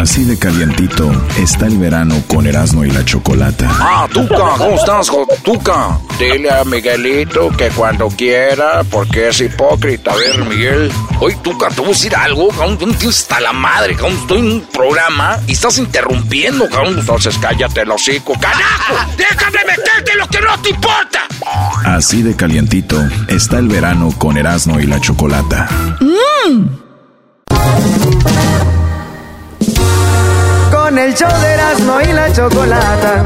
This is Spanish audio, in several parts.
Así de calientito está el verano con Erasmo y la Chocolata. Ah, Tuca, ¿cómo estás, Tuca? Dile a Miguelito que cuando quiera, porque es hipócrita. A ver, Miguel. Oye, Tuca, te voy a decir algo, cabrón. Tú está la madre, cabrón. Estoy en un programa y estás interrumpiendo, cabrón. Entonces cállate el hocico. ¡Carajo! ¡Déjame meterte lo que no te importa! Así de calientito está el verano con Erasmo y la Chocolata. ¡Mmm! Con el show de Erasmo y la chocolata.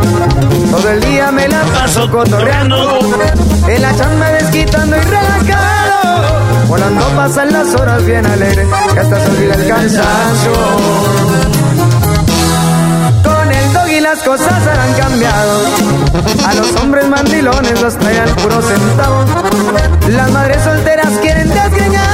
Todo el día me la paso cotorreando, en la chamba desquitando y relajado. Volando pasan las horas bien alegres, que hasta se olvida el cansancio. Con el dog y las cosas han cambiado. A los hombres mandilones los traen puro centavo. Las madres solteras quieren desgreñarlo.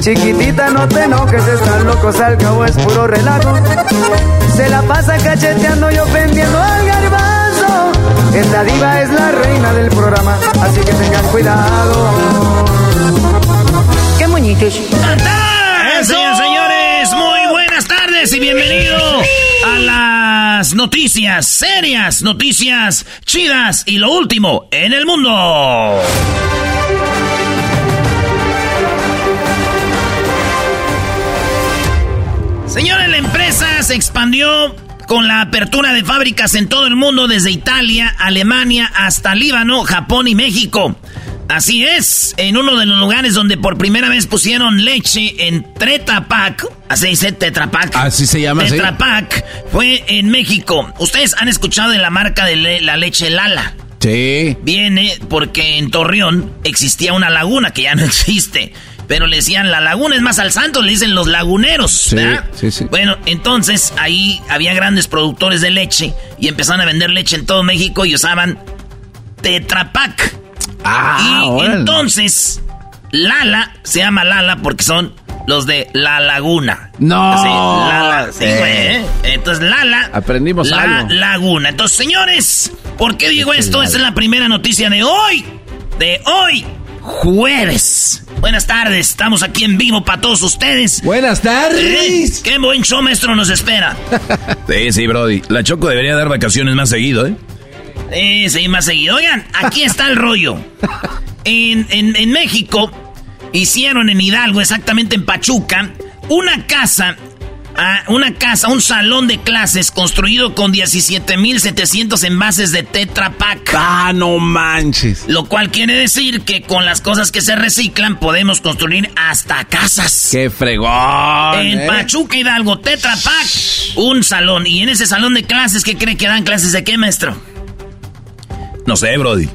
Chiquitita, no te enojes, están locos, al cabo es puro relajo. Se la pasa cacheteando y ofendiendo al garbanzo. Esta diva es la reina del programa, así que tengan cuidado. ¡Qué muñitos! Señores, señores, muy buenas tardes y bienvenido a las noticias serias, noticias chidas y lo último en el mundo. Señores, la empresa se expandió con la apertura de fábricas en todo el mundo, desde Italia, Alemania hasta Líbano, Japón y México. Así es, en uno de los lugares donde por primera vez pusieron leche en Tretapac, así dice Tetrapac. Así se llama, Tetrapac fue en México. Ustedes han escuchado de la marca de la leche Lala. Sí. Viene porque en Torreón existía una laguna que ya no existe. Pero le decían, la laguna es más al santo, le dicen los laguneros. Sí, sí, sí. Bueno, entonces ahí había grandes productores de leche y empezaron a vender leche en todo México y usaban Tetrapac. Ah, y entonces, Lala se llama Lala porque son los de La Laguna. No. Sí, Lala, sí, güey. ¿eh? Entonces, Lala. Aprendimos la algo. Laguna. Entonces, señores, ¿por qué digo esto? Esta es la primera noticia de hoy. De hoy, jueves. Buenas tardes, estamos aquí en vivo para todos ustedes. Buenas tardes. ¿Eh? Qué buen show, maestro, nos espera. sí, sí, Brody. La Choco debería dar vacaciones más seguido, ¿eh? Sí, sí, más seguido. Oigan, aquí está el rollo. En, en, en México hicieron en Hidalgo, exactamente en Pachuca, una casa una casa, un salón de clases construido con 17.700 envases de Tetra Pak. ¡Ah, no manches! Lo cual quiere decir que con las cosas que se reciclan podemos construir hasta casas. ¡Qué fregón! En eh! Pachuca Hidalgo, Tetra Pak, un salón. Y en ese salón de clases, ¿qué cree que dan clases de qué, maestro? No sé, Brody.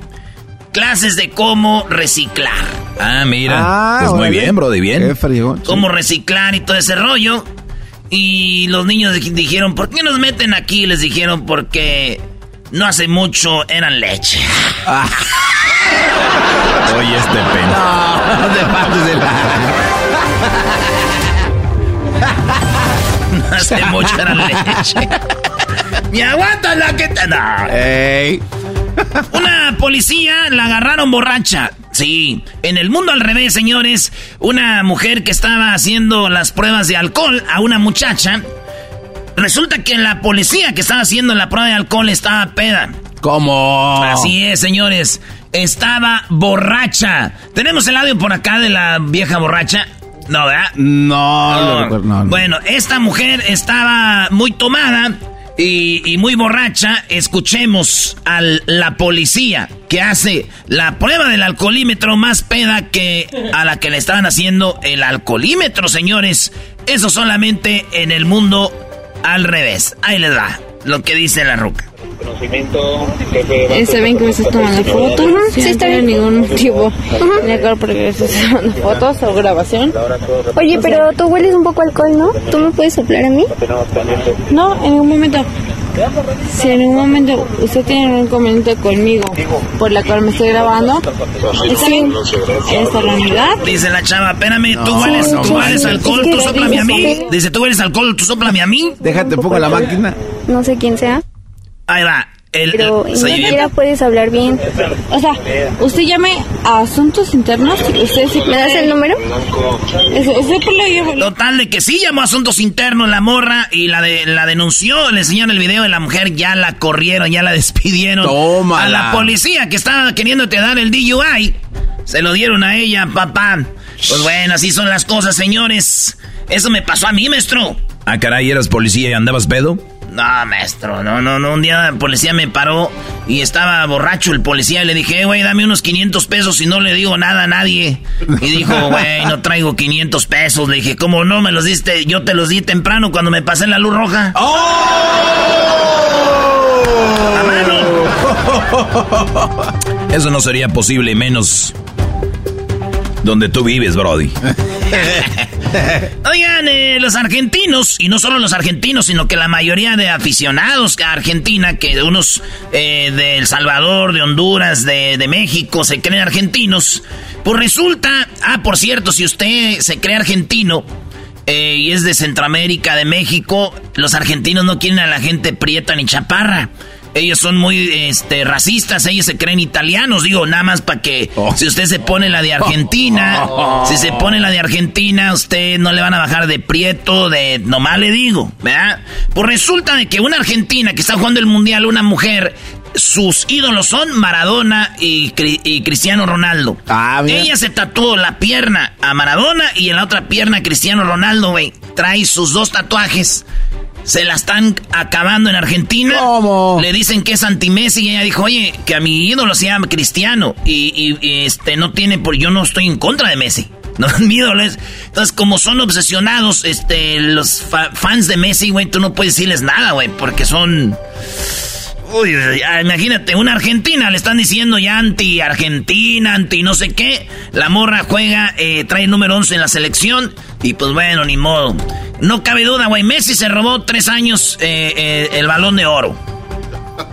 Clases de cómo reciclar. Ah, mira. Ah, pues muy bien, Brody, bien. Qué fregón. Cómo reciclar y todo ese rollo. Y los niños dijeron, ¿por qué nos meten aquí? Les dijeron, porque no hace mucho eran leche. Ah. Oye, este pena. No, no te pases de la... no hace mucho eran leche. ¡Me aguanta la que te... No. Ey. Una policía la agarraron borracha. Sí, en el mundo al revés, señores. Una mujer que estaba haciendo las pruebas de alcohol a una muchacha. Resulta que la policía que estaba haciendo la prueba de alcohol estaba peda. ¿Cómo? Así es, señores. Estaba borracha. Tenemos el audio por acá de la vieja borracha. No, ¿verdad? No, no. no, Bueno, esta mujer estaba muy tomada y, muy borracha, escuchemos a la policía que hace la prueba del alcoholímetro más peda que a la que le estaban haciendo el alcoholímetro, señores. Eso solamente en el mundo al revés. Ahí les va lo que dice la ruca. ¿Está bien que me estés tomando fotos? Sí, está bien. ningún tipo de acuerdo porque me estás tomando fotos o grabación. Oye, pero tú hueles un poco alcohol, ¿no? ¿Tú me puedes soplar a mí? No, en ningún momento. Si en un momento usted tiene un inconveniente conmigo por la cual me estoy grabando, ¿está bien? ¿Esta la unidad? Dice la chava, espérame, tú hueles, tú hueles alcohol, tú soplame a mí. Dice, tú hueles alcohol, tú soplame a mí. Déjate poco la máquina. No sé quién sea. Ahí va. El, Pero ni siquiera puedes hablar bien. O sea, usted llame a asuntos internos. Usted sí ¿Me das el número? Total de que sí llamó a asuntos internos la morra y la de la denunció. Le enseñaron el video de la mujer, ya la corrieron, ya la despidieron. Toma. A la policía que estaba queriéndote dar el DUI. Se lo dieron a ella, papá. Pues bueno, así son las cosas, señores. Eso me pasó a mí, maestro. Ah, caray, ¿eras policía y andabas pedo? No, maestro, no, no, no. Un día el policía me paró y estaba borracho el policía y le dije, güey, dame unos 500 pesos y no le digo nada a nadie. Y dijo, güey, no traigo 500 pesos. Le dije, ¿cómo no me los diste? Yo te los di temprano cuando me pasé la luz roja. ¡Oh! ¡A mano! Eso no sería posible, menos donde tú vives, Brody. Oigan, eh, los argentinos, y no solo los argentinos, sino que la mayoría de aficionados a Argentina, que unos eh, de El Salvador, de Honduras, de, de, México, se creen argentinos, pues resulta, ah, por cierto, si usted se cree argentino eh, y es de Centroamérica, de México, los argentinos no quieren a la gente prieta ni chaparra. Ellos son muy este, racistas, ellos se creen italianos, digo, nada más para que oh. si usted se pone la de Argentina, si se pone la de Argentina, usted no le van a bajar de prieto, de nomás le digo, ¿verdad? Pues resulta de que una argentina que está jugando el mundial, una mujer, sus ídolos son Maradona y, Cristiano Ronaldo. Ah, Ella se tatuó la pierna a Maradona y en la otra pierna Cristiano Ronaldo, güey. Trae sus dos tatuajes se la están acabando en Argentina. ¿Cómo? Le dicen que es anti-Messi y ella dijo, oye, que a mi ídolo se llama Cristiano y, este no tiene, por yo no estoy en contra de Messi. No, mi ídolo es. Entonces, como son obsesionados, este, los fans de Messi, güey, tú no puedes decirles nada, güey, porque son. Uy, imagínate, una Argentina le están diciendo ya anti-Argentina, anti no sé qué. La morra juega, eh, trae el número 11 en la selección. Y pues bueno, ni modo. No cabe duda, güey. Messi se robó tres años eh, eh, el balón de oro.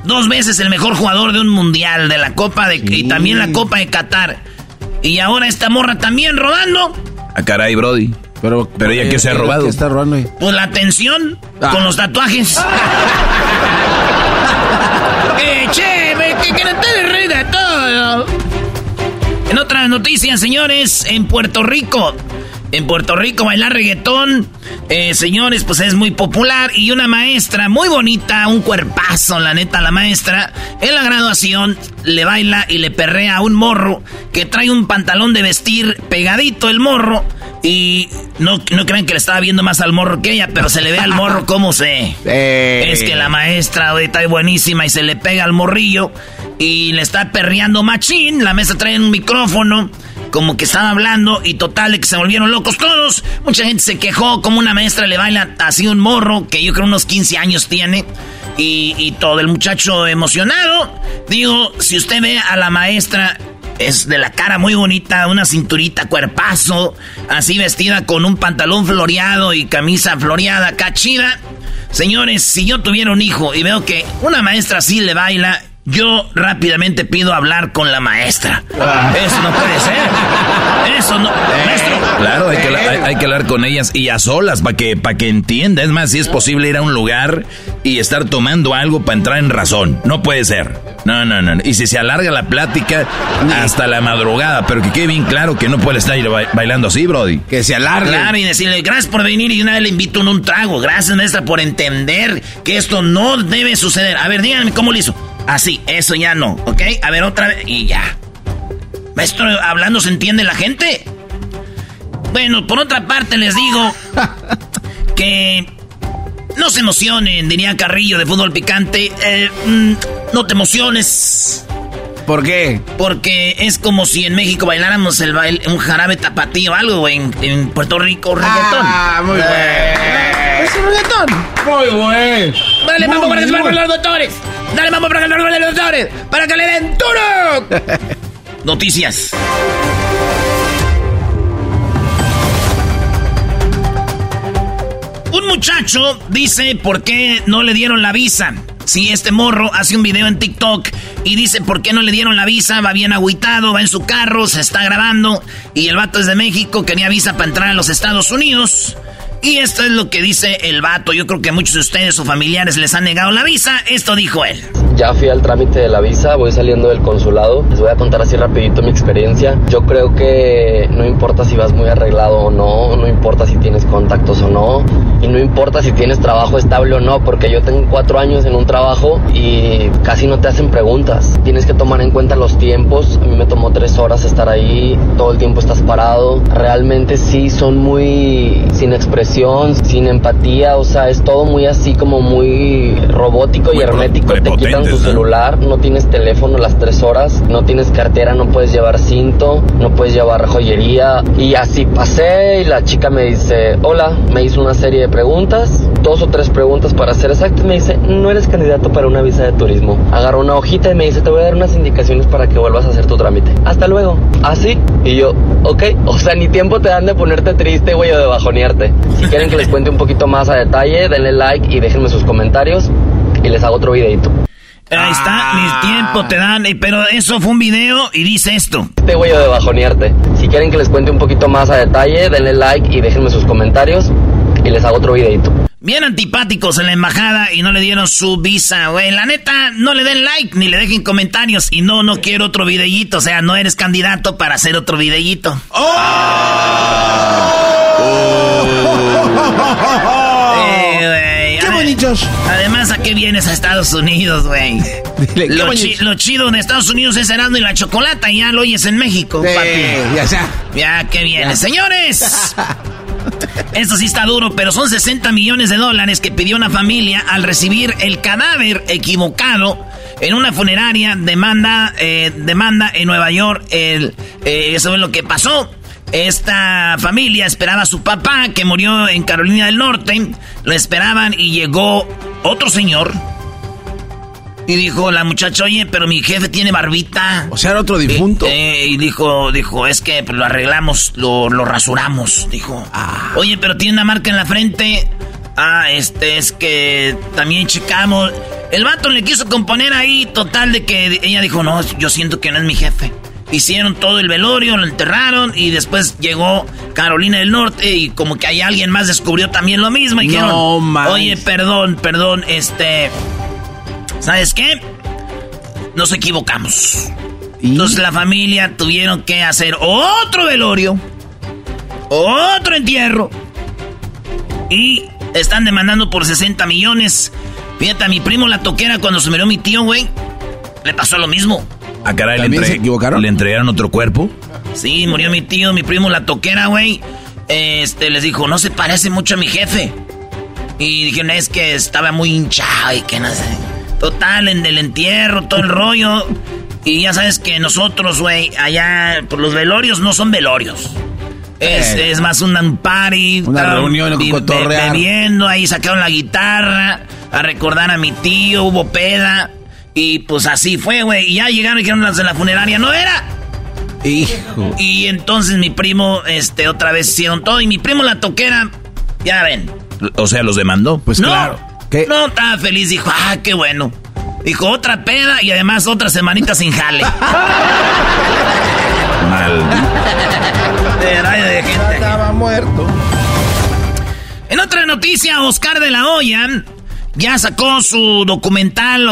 Dos veces el mejor jugador de un mundial, de la Copa de. Y también la Copa de Qatar. Y ahora esta morra también robando. A ah, caray, Brody. Pero, pero ella que se ha robado. ¿Qué está robando? Pues la atención ah. con los tatuajes. eh, che, que, que no te rey de todo. En otras noticias, señores, en Puerto Rico. En Puerto Rico bailar reggaetón, eh, señores, pues es muy popular. Y una maestra muy bonita, un cuerpazo, la neta, la maestra, en la graduación le baila y le perrea a un morro que trae un pantalón de vestir pegadito el morro. Y no, no crean que le estaba viendo más al morro que ella, pero se le ve al morro como se... Es que la maestra ahorita está buenísima y se le pega al morrillo y le está perreando machín. La mesa trae un micrófono como que estaba hablando y total de que se volvieron locos todos. Mucha gente se quejó como una maestra le baila así un morro que yo creo unos 15 años tiene. Y, todo el muchacho emocionado. Digo, si usted ve a la maestra es de la cara muy bonita, una cinturita, cuerpazo, así vestida con un pantalón floreado y camisa floreada, cachida. Señores, si yo tuviera un hijo y veo que una maestra así le baila, yo rápidamente pido hablar con la maestra. Ah. Eso no puede ser. Eso no. Maestro. Claro, hay que, hay, que hablar con ellas y a solas para que, para que entienda. Es más, si es posible ir a un lugar y estar tomando algo para entrar en razón. No puede ser. No, no, no. Y si se alarga la plática hasta la madrugada, pero que quede bien claro que no puede estar bailando así, Brody. Que se alargue. Claro, y decirle gracias por venir y una vez le invito en un trago. Gracias, maestra, por entender que esto no debe suceder. A ver, díganme cómo lo hizo. Así, eso ya no, ¿ok? A ver, otra vez y ya. Maestro, hablando se entiende la gente. Bueno, por otra parte les digo que no se emocionen, diría Carrillo de fútbol picante. Eh, mm, no te emociones. ¿Por qué? Porque es como si en México bailáramos el baile, un jarabe tapatío o algo, en, en Puerto Rico, reggaetón. Ah, muy eh, bueno. Es un reggaetón. Muy bueno. Dale, vamos para que se los doctores. Dale, vamos para que se los doctores. Para que le den duro. Noticias. Un muchacho dice por qué no le dieron la visa. Si este morro hace un video en TikTok y dice por qué no le dieron la visa, va bien agüitado, va en su carro, se está grabando y el vato es de México, quería visa para entrar a los Estados Unidos. Y esto es lo que dice el vato. Yo creo que muchos de ustedes o familiares les han negado la visa. Esto dijo él. Ya fui al trámite de la visa, voy saliendo del consulado. Les voy a contar así rapidito mi experiencia. Yo creo que no importa si vas muy arreglado o no, no importa si tienes contactos o no, y no importa si tienes trabajo estable o no, porque yo tengo cuatro años en un trabajo y casi no te hacen preguntas. Tienes que tomar en cuenta los tiempos. A mí me tomó tres horas estar ahí, todo el tiempo estás parado. Realmente sí son muy sin expresión, sin empatía, o sea, es todo muy así como muy robótico y hermético. Te quitan tu celular, no tienes teléfono las tres horas, no tienes cartera, no puedes llevar cinto, no puedes llevar joyería. Y así pasé y la chica me dice, hola, me hizo una serie de preguntas, dos o tres preguntas para ser exacto, y me dice, no eres candidato para una visa de turismo. Agarró una hojita y me dice, te voy a dar unas indicaciones para que vuelvas a hacer tu trámite. Hasta luego. Así. y yo, ok, o sea, ni tiempo te dan de ponerte triste, güey, o de bajonearte. Si quieren que les cuente un poquito más a detalle, denle like y déjenme sus comentarios y les hago otro videito. Ahí está, mis ah. tiempos te dan, eh, pero eso fue un video y dice esto. Este güey de bajonearte. Si quieren que les cuente un poquito más a detalle, denle like y déjenme sus comentarios y les hago otro videito. Bien antipáticos en la embajada y no le dieron su visa, güey. La neta, no le den like ni le dejen comentarios. Y no, no quiero otro videíto. O sea, no eres candidato para hacer otro videíto. ¡Oh! Además, ¿a qué vienes a Estados Unidos, güey? Lo, chido de Estados Unidos es Erasmo y la chocolata. Y ya lo oyes en México, papi. Ya, ya. Ya que vienes. Señores. Esto sí está duro, pero son 60 millones de dólares que pidió una familia al recibir el cadáver equivocado en una funeraria demanda, eh, demanda en Nueva York. El, eh, eso es lo que pasó. Esta familia esperaba a su papá que murió en Carolina del Norte. Lo esperaban y llegó otro señor. Y dijo la muchacha, oye, pero mi jefe tiene barbita. O sea, era otro difunto. Eh, y dijo, dijo, es que pues, lo arreglamos, lo, lo rasuramos. Dijo, ah. oye, pero tiene una marca en la frente. Ah, este, es que también checamos. El vato le quiso componer ahí, total, de que ella dijo, no, yo siento que no es mi jefe. Hicieron todo el velorio, lo enterraron y después llegó Carolina del Norte y como que hay alguien más descubrió también lo mismo y dijeron, oye, perdón, perdón, este, ¿sabes qué? Nos equivocamos. Entonces la familia tuvieron que hacer otro velorio, otro entierro y están demandando por 60 millones. Fíjate, a mi primo la toquera cuando se murió mi tío, güey, le pasó lo mismo. ¿A ah, caray, ¿le, se equivocaron? ¿Le entregaron otro cuerpo? Sí, murió mi tío, mi primo, la toquera, güey. Este, les dijo, no se parece mucho a mi jefe. Y dijeron, es que estaba muy hinchado y que no sé. Total, en el entierro, todo el rollo. Y ya sabes que nosotros, güey, allá, pues los velorios no son velorios. Es, eh. es más un party. Una reunión, bebiendo, ahí sacaron la guitarra a recordar a mi tío, hubo peda. Y pues así fue, güey. Y ya llegaron y dijeron las de la funeraria, no era. Hijo. Y entonces mi primo, este, otra vez hicieron todo. Y mi primo la toquera, ya ven. O sea, los demandó. Pues claro. No, estaba feliz, dijo, ah, qué bueno. Dijo, otra peda y además otra semanita sin jale. Mal. de gente. Estaba muerto. En otra noticia, Oscar de la Hoya ya sacó su documental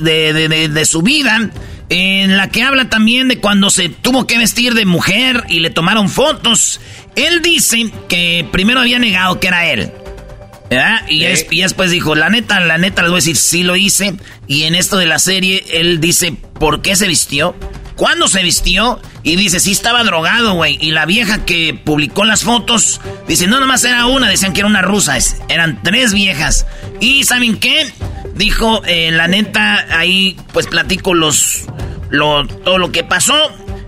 de, de- de- de su vida, en la que habla también de cuando se tuvo que vestir de mujer y le tomaron fotos. Él dice que primero había negado que era él. y después dijo, la neta, la neta, les voy a decir, sí lo hice. Y en esto de la serie, él dice, ¿por qué se vistió? ¿Cuándo se vistió? Y dice, sí estaba drogado, güey. Y la vieja que publicó las fotos, dice, no, nomás era una, decían que era una rusa. es- eran tres viejas. Y ¿saben qué? Dijo, eh, la neta, ahí pues platico los, lo, todo lo que pasó.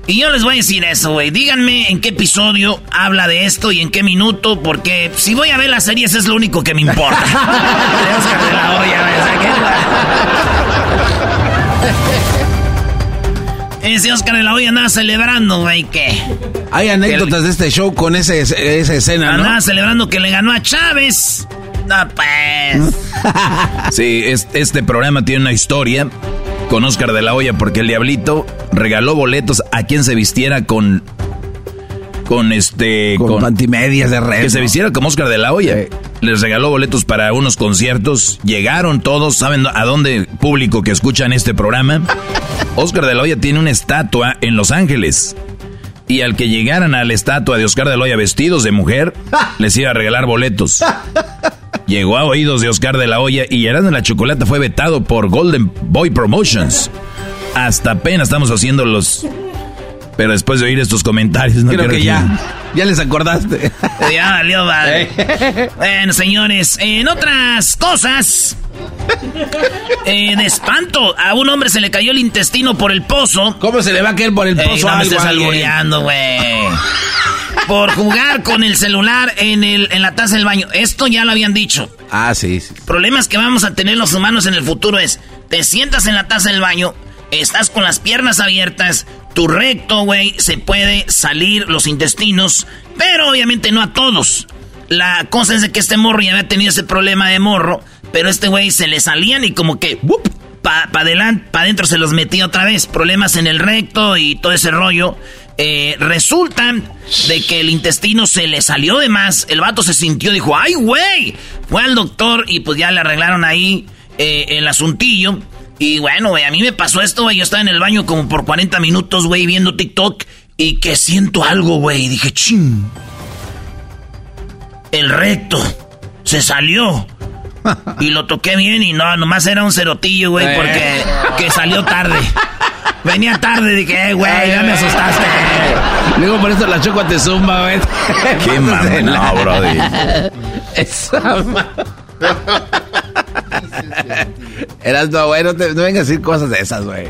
Y yo les voy a decir eso, güey. Díganme en qué episodio habla de esto y en qué minuto, porque si voy a ver las series es lo único que me importa. Ese Oscar de la Hoya andaba celebrando, güey, que Hay anécdotas de este show con ese, esa escena, ¿no? andaba celebrando que le ganó a Chávez. No, pues. Sí, es- este programa tiene una historia con Oscar de la Hoya porque el diablito regaló boletos a quien se vistiera con con este Con pantimedias de red. que se ¿no? vistiera como Oscar de la Hoya. Les regaló boletos para unos conciertos, llegaron todos, saben a dónde público que escuchan este programa. Oscar de la Hoya tiene una estatua en Los Ángeles. Y al que llegaran a la estatua de Oscar de la Hoya vestidos de mujer, les iba a regalar boletos. Llegó a oídos de Oscar de la Hoya y Erasmo de la Chocolata fue vetado por Golden Boy Promotions. Hasta apenas estamos haciendo los... Pero después de oír estos comentarios, no Creo creo que ya, ya les acordaste. Ya valió, vale. Bueno, señores, en otras cosas. eh, de espanto, a un hombre se le cayó el intestino por el pozo. ¿Cómo se le va a caer por el Ey, pozo no me estés albureando, güey. Por jugar con el celular en, el, en la taza del baño. Esto ya lo habían dicho. Ah, sí, sí. Problemas que vamos a tener los humanos en el futuro es, te sientas en la taza del baño, estás con las piernas abiertas, tu recto, güey, se puede salir los intestinos, pero obviamente no a todos. La cosa es de que este morro ya había tenido ese problema de morro, pero este güey se le salían y como que, para pa adelante, para adentro se los metía otra vez. Problemas en el recto y todo ese rollo. Eh, resulta de que el intestino se le salió de más. El vato se sintió, dijo, ¡ay, güey! Fue al doctor y pues ya le arreglaron ahí eh, el asuntillo. Y bueno, güey, a mí me pasó esto, güey. Yo estaba en el baño como por 40 minutos, güey, viendo TikTok. Y que siento algo, güey. Y dije, ching. El recto se salió. Y lo toqué bien y no, nomás era un cerotillo, güey, porque que salió tarde. Venía tarde, dije, eh, güey, ya me asustaste. Luego por eso la choco te zumba, güey. Qué mamá, no, brody. Esa Eras no, güey, no, te- no vengas a decir cosas de esas, güey.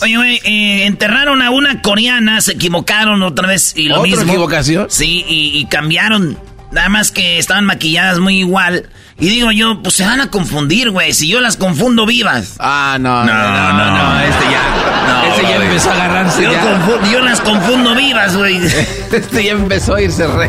Oye, güey, eh, enterraron a una coreana, se equivocaron otra vez y lo ¿Otra mismo. equivocación? Sí, y, y cambiaron. Nada más que estaban maquilladas muy igual. Y digo yo, pues se van a confundir, güey. Si yo las confundo vivas. Ah, no, No, no, no, no. este ya. No, este ya empezó a agarrarse. Yo, ya. confu- yo las confundo vivas, güey. Este ya empezó a irse re.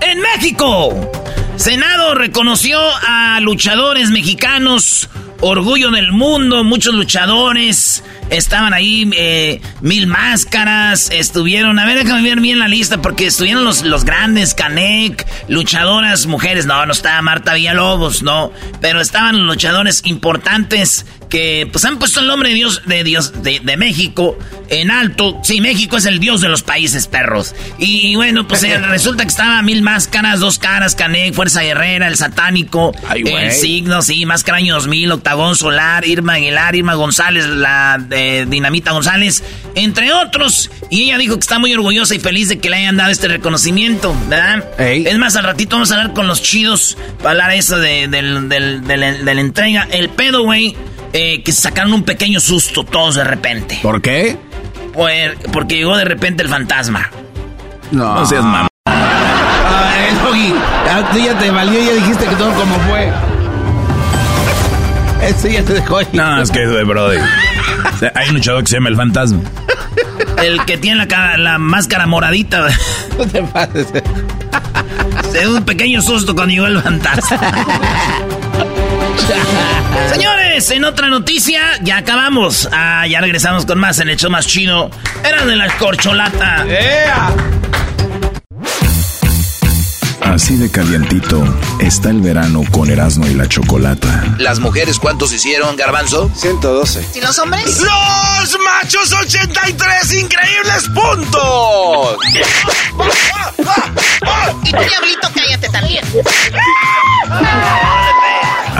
En México, Senado reconoció a luchadores mexicanos, orgullo del mundo, muchos luchadores. Estaban ahí eh, mil máscaras, estuvieron, a ver, déjame ver bien la lista, porque estuvieron los, los grandes, Canek, luchadoras, mujeres, no, no estaba Marta Villalobos, no, pero estaban luchadores importantes que pues han puesto el nombre de Dios, de Dios, de, de México en alto. Sí, México es el dios de los países, perros. Y, y bueno, pues eh, resulta que estaba mil máscaras, dos caras, Canek, Fuerza Guerrera, el satánico, Ay, el signo, sí, Máscara Año 2000, Octagón Solar, Irma Aguilar, Irma González, la de Dinamita González, entre otros. Y ella dijo que está muy orgullosa y feliz de que le hayan dado este reconocimiento, ¿verdad? Ey. Es más, al ratito vamos a hablar con los chidos para hablar eso de, de la entrega. El pedo, güey, eh, que se sacaron un pequeño susto todos de repente. ¿Por qué? Por- porque llegó de repente el fantasma. No. No seas mamá. Ah, el a ti ya te valió ya dijiste que todo como fue. Ese ya te dejó ahí. No, es que, brody. O sea, hay un luchador que se llama el fantasma. El que tiene la, cara- la máscara moradita. No te pases. Se dio un pequeño susto cuando llegó el fantasma. Señores, en otra noticia, ya acabamos. Ah, ya regresamos con más en el show más chino. Era de la corcholata. Así de calientito está el verano con Erasmo y la Chocolata. ¿Las mujeres cuántos hicieron, Garbanzo? 112. ¿Y los hombres? ¡Los machos 83 increíbles puntos! y tú, diablito, cállate también.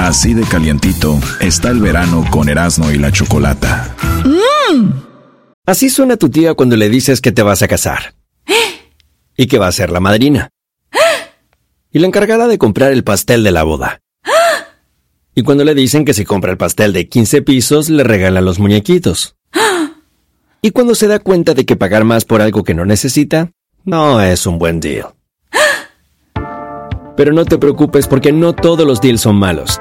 Así de calientito está el verano con Erasmo y la Chocolata. Así suena tu tía cuando le dices que te vas a casar. Y que va a ser la madrina. Y la encargada de comprar el pastel de la boda. Y cuando le dicen que si compra el pastel de 15 pisos, le regalan los muñequitos. Y cuando se da cuenta de que pagar más por algo que no necesita, no es un buen deal. Pero no te preocupes porque no todos los deals son malos.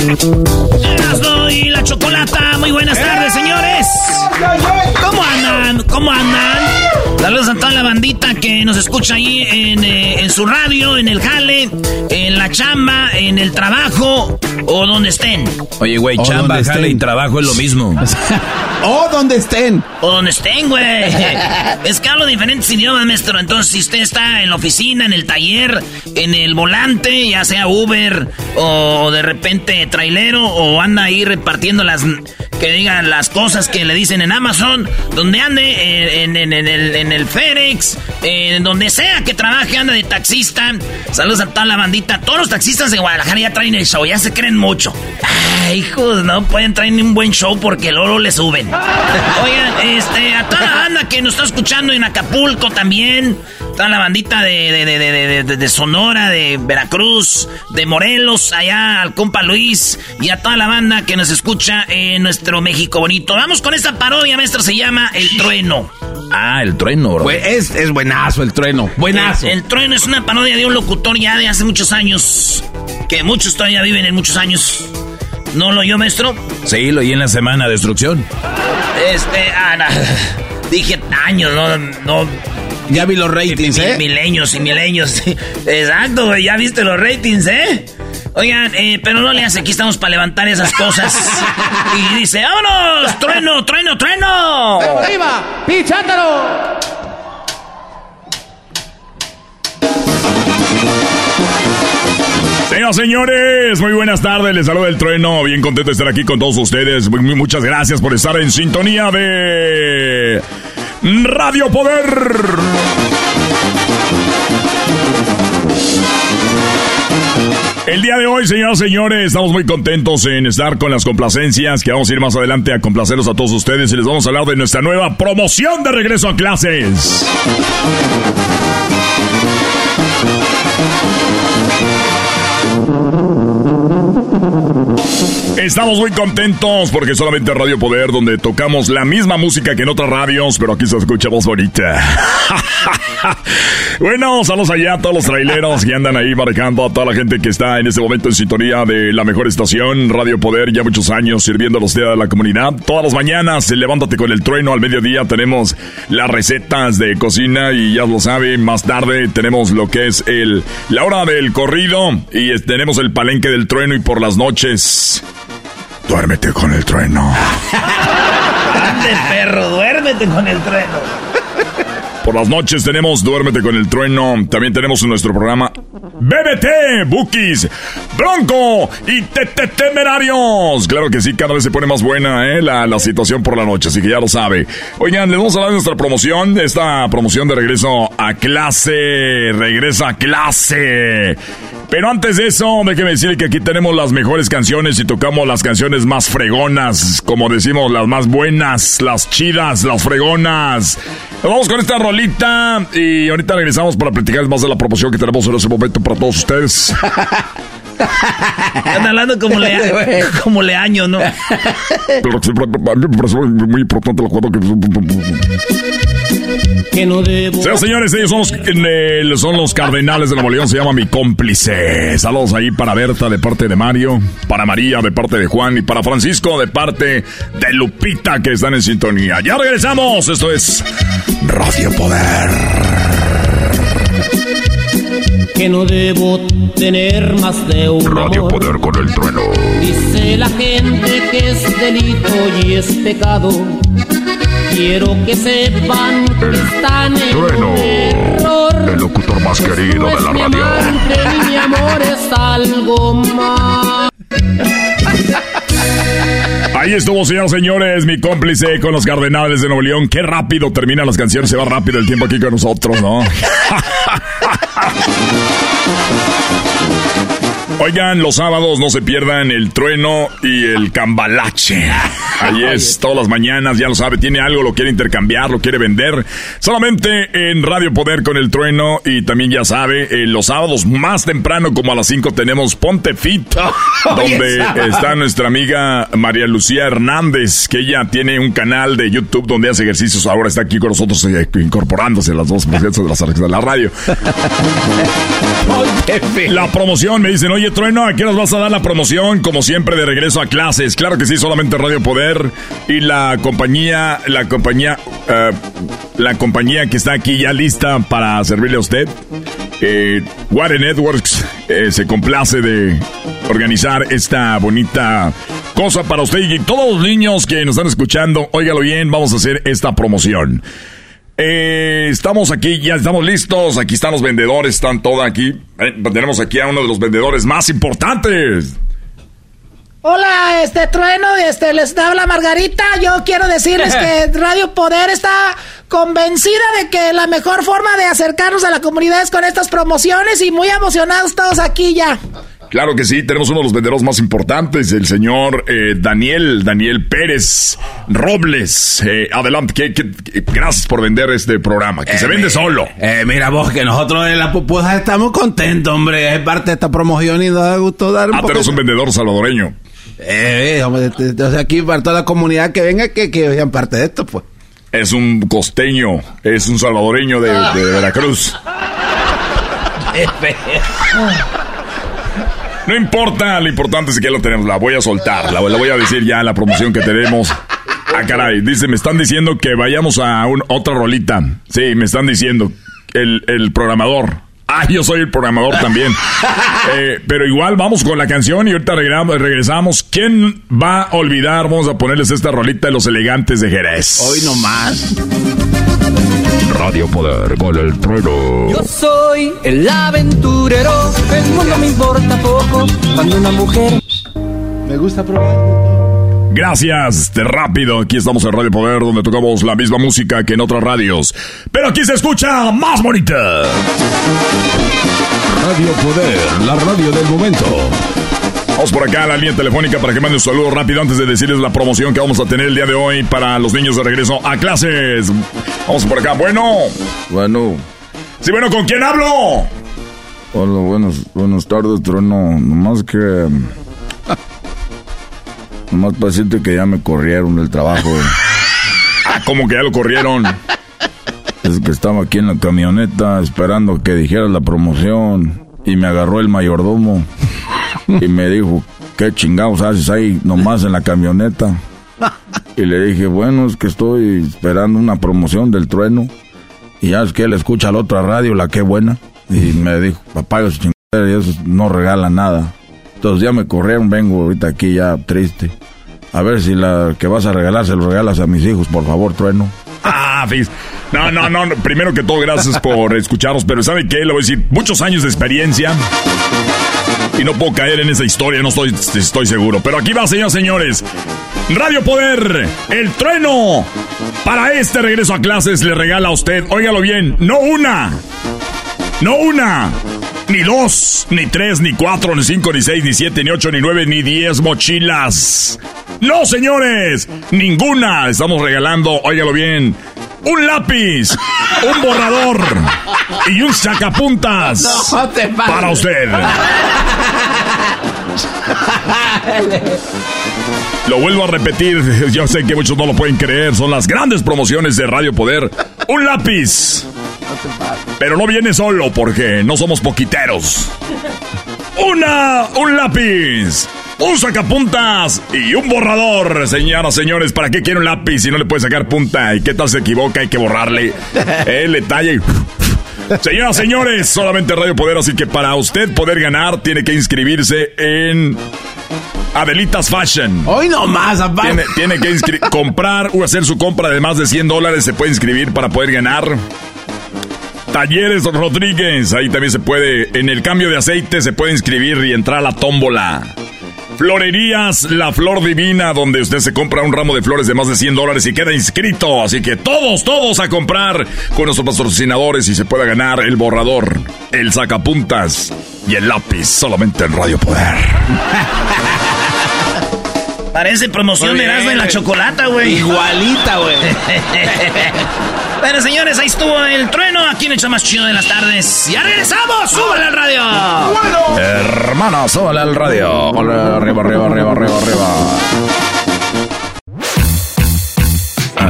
Erasmo y la chocolata, muy buenas tardes, señores. ¿Cómo andan? ¿Cómo andan? Saludos a toda la bandita que nos escucha ahí en, eh, en su radio, en el jale, en la chamba, en el trabajo o donde estén. Oye, güey, O chamba, donde jale y trabajo es lo mismo. O donde estén. O donde estén, güey. Es que hablo diferentes idiomas, maestro. Entonces, si usted está en la oficina, en el taller, en el volante, ya sea Uber o de repente trailero, o anda ahí repartiendo las que digan las cosas que le dicen en Amazon, donde ande, en, en- en el, en el FedEx, en donde sea que trabaje, anda de taxista. Saludos a toda la bandita. Todos los taxistas de Guadalajara ya traen el show, ya se creen mucho. Ay, hijos, no pueden traer ni un buen show porque el oro le suben. Oigan, este, a toda la banda que nos está escuchando en Acapulco también, toda la bandita de, de, de, de, de- de Sonora, de Veracruz, de Morelos, allá al compa Luis, y a toda la banda que nos escucha en nuestro México bonito. Vamos con esta parodia, maestro, se llama El Trueno. Ah, el trueno, bro. Es, es buenazo el trueno. Buenazo. El, el Trueno es una parodia de un locutor ya de hace muchos años, que muchos todavía viven en muchos años. ¿No lo oyó, maestro? Sí, lo oí en la semana de destrucción. Este, ah, dije años, no, no. Ya vi los ratings, Mi- ¿eh? Milenios y milenios. Exacto, güey, ya viste los ratings, ¿eh? Oigan, eh, pero no le hace, aquí estamos para levantar esas cosas. Y dice, ¡vámonos! ¡Trueno, trueno, trueno! ¡Arriba! ¡Pichándalo! Señoras señores, muy buenas tardes, les saluda el trueno, bien contento de estar aquí con todos ustedes, muchas gracias por estar en sintonía de Radio Poder. El día de hoy, señoras y señores, estamos muy contentos en estar con las complacencias que vamos a ir más adelante a complacerlos a todos ustedes y les vamos a hablar de nuestra nueva promoción de regreso a clases. Mm-hmm. Estamos muy contentos porque solamente Radio Poder, donde tocamos la misma música que en otras radios, pero aquí se escucha voz bonita. bueno, saludos allá a todos los traileros que andan ahí marcando, a toda la gente que está en este momento en sintonía de la mejor estación, Radio Poder, ya muchos años sirviendo a los días de la comunidad. Todas las mañanas, levántate con el trueno, al mediodía tenemos las recetas de cocina y ya lo saben, más tarde tenemos lo que es el la hora del corrido y tenemos el palenque del trueno y por las noches Duérmete con el trueno. Ande, perro, duérmete con el trueno. Por las noches tenemos Duérmete con el trueno. También tenemos en nuestro programa BBT, Bookies, Bronco y Temerarios. Claro que sí, cada vez se pone más buena ¿eh? la, la situación por la noche, así que ya lo sabe. Oigan, les vamos a de nuestra promoción, esta promoción de regreso a clase. Regresa a clase. Pero antes de eso, déjeme decirle que aquí tenemos las mejores canciones y tocamos las canciones más fregonas, como decimos, las más buenas, las chidas, las fregonas. Vamos con esta rolita y ahorita regresamos para platicar más de la promoción que tenemos en ese momento para todos ustedes. Están hablando como, le, como leaño, ¿no? Pero a mí me parece muy importante la cuota que que no debo. señores, ellos son los, son los cardenales de Nuevo León, se llama mi cómplice. Saludos ahí para Berta de parte de Mario, para María de parte de Juan y para Francisco de parte de Lupita que están en sintonía. Ya regresamos, esto es Radio Poder. Que no debo tener más de un Radio Poder con el trueno. Dice la gente que es delito y es pecado Quiero que sepan que están en trueno, el locutor más querido de la radio. mi amor es algo más. Ahí estuvo, señores, señores, mi cómplice con los Cardenales de Nuevo León. Qué rápido terminan las canciones, se va rápido el tiempo aquí con nosotros, ¿no? Oigan, los sábados no se pierdan el trueno y el cambalache. Ahí es, todas las mañanas, ya lo sabe, tiene algo, lo quiere intercambiar, lo quiere vender. Solamente en Radio Poder con el trueno y también ya sabe, los sábados más temprano, como a las 5, tenemos Ponte Fit, donde está nuestra amiga María Lucía Hernández, que ella tiene un canal de YouTube donde hace ejercicios. Ahora está aquí con nosotros eh, incorporándose las dos de de la radio. La promoción, me dicen, oye, Trueno, ¿a qué nos vas a dar la promoción? Como siempre, de regreso a clases. Claro que sí, solamente Radio Poder y la compañía, la compañía, eh, la compañía que está aquí ya lista para servirle a usted. Eh, Water Networks eh, se complace de organizar esta bonita cosa para usted y todos los niños que nos están escuchando. Óigalo bien, vamos a hacer esta promoción. Eh, estamos aquí, ya estamos listos. Aquí están los vendedores, están todos aquí. Eh, tenemos aquí a uno de los vendedores más importantes. Hola, este trueno, este les habla Margarita. Yo quiero decirles que Radio Poder está convencida de que la mejor forma de acercarnos a la comunidad es con estas promociones y muy emocionados todos aquí ya. Claro que sí, tenemos uno de los vendedores más importantes, el señor eh, Daniel, Daniel Pérez Robles. Eh, adelante, gracias por vender este programa, que se vende eh, solo. mira vos, que nosotros en la pupusa estamos contentos, hombre, es parte de esta promoción y nos da gusto dar un Ah, pero es un vendedor salvadoreño. Eh, entonces aquí para toda la comunidad que venga, que, que vean parte de esto, pues. Es un costeño, es un salvadoreño de, de Veracruz. No importa, lo importante es que lo tenemos. La voy a soltar, la, voy a decir ya la promoción que tenemos. Ah, caray, dice, me están diciendo que vayamos a otra rolita. Sí, me están diciendo. El, el programador. Ah, yo soy el programador también. Eh, pero igual vamos con la canción y ahorita regresamos. ¿Quién va a olvidar? Vamos a ponerles esta rolita de los elegantes de Jerez. Hoy nomás. Radio Poder con el trueno. Yo soy el aventurero, el mundo me importa poco cuando una mujer me gusta probar. Gracias, de rápido. Aquí estamos en Radio Poder, donde tocamos la misma música que en otras radios. Pero aquí se escucha más bonita. Radio Poder, la radio del momento. Vamos por acá a la línea telefónica para que mande un saludo rápido antes de decirles la promoción que vamos a tener el día de hoy para los niños de regreso a clases. Vamos por acá. Bueno. Bueno. Sí, bueno, ¿con quién hablo? Hola, buenas, buenas tardes, Trono. Nomás que... Nomás decirte que ya me corrieron del trabajo. ah, ¿cómo que ya lo corrieron? Es que estaba aquí en la camioneta esperando que dijeras la promoción y me agarró el mayordomo y me dijo, ¿qué chingados haces ahí nomás en la camioneta? Y le dije, bueno, es que estoy esperando una promoción del trueno. Y ya es que él escucha la otra radio, la que buena. Y me dijo, papá, eso no regala nada. Entonces ya me corrieron, vengo ahorita aquí ya triste. A ver si la que vas a regalar se lo regalas a mis hijos, por favor, trueno. Ah, fíjate. No, no, no. Primero que todo, gracias por escucharnos. Pero ¿sabe qué? Le voy a decir, muchos años de experiencia. Y no puedo caer en esa historia, no estoy, estoy seguro. Pero aquí va, señores, señores. Radio Poder, el trueno. Para este regreso a clases le regala a usted, óigalo bien, no una. No una. Ni dos, ni tres, ni cuatro, ni cinco, ni seis, ni siete, ni ocho, ni nueve, ni diez mochilas. No, señores, ninguna. Estamos regalando, óigalo bien, un lápiz, un borrador y un sacapuntas para usted. Lo vuelvo a repetir, yo sé que muchos no lo pueden creer, son las grandes promociones de Radio Poder. Un lápiz. Pero no viene solo porque no somos poquiteros. Una, un lápiz un sacapuntas y un borrador. Señoras, señores, ¿para qué quiere un lápiz si no le puede sacar punta? ¿Y qué tal se equivoca? Hay que borrarle. Él le talla y... Señoras, señores, solamente Radio Poder, así que para usted poder ganar tiene que inscribirse en Adelitas Fashion. Hoy no más, Tiene, tiene que comprar o hacer su compra de más de 100 dólares. Se puede inscribir para poder ganar. Talleres Rodríguez, ahí también se puede. En el cambio de aceite se puede inscribir y entrar a la tómbola. Florerías La Flor Divina, donde usted se compra un ramo de flores de más de 100 dólares y queda inscrito. Así que todos, todos a comprar con nuestros patrocinadores y se pueda ganar el borrador, el sacapuntas y el lápiz solamente en Radio Poder. Parece promoción de Erasmo en la chocolata, güey. Igualita, güey. Bueno, señores, ahí estuvo el trueno. Aquí en el más chido de las tardes. ¡Ya regresamos! ¡Súbale al radio! Bueno. Hermano, súbale al radio. Arriba, arriba, arriba, arriba, arriba.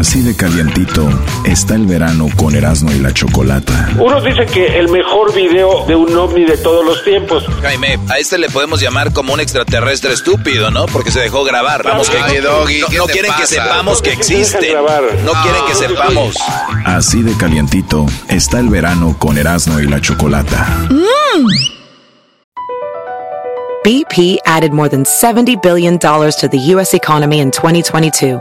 Así de calientito está el verano con Erasmo y la Chocolata. Unos dicen que el mejor video de un ovni de todos los tiempos. Jaime, a este le podemos llamar como un extraterrestre estúpido, ¿no? Porque se dejó grabar. Vamos, que no, quieren que sepamos que existe. No quieren que sepamos. Así de calientito está el verano con Erasmo y la Chocolata. Mm. BP added more than $70 billion to the U.S. economy in 2022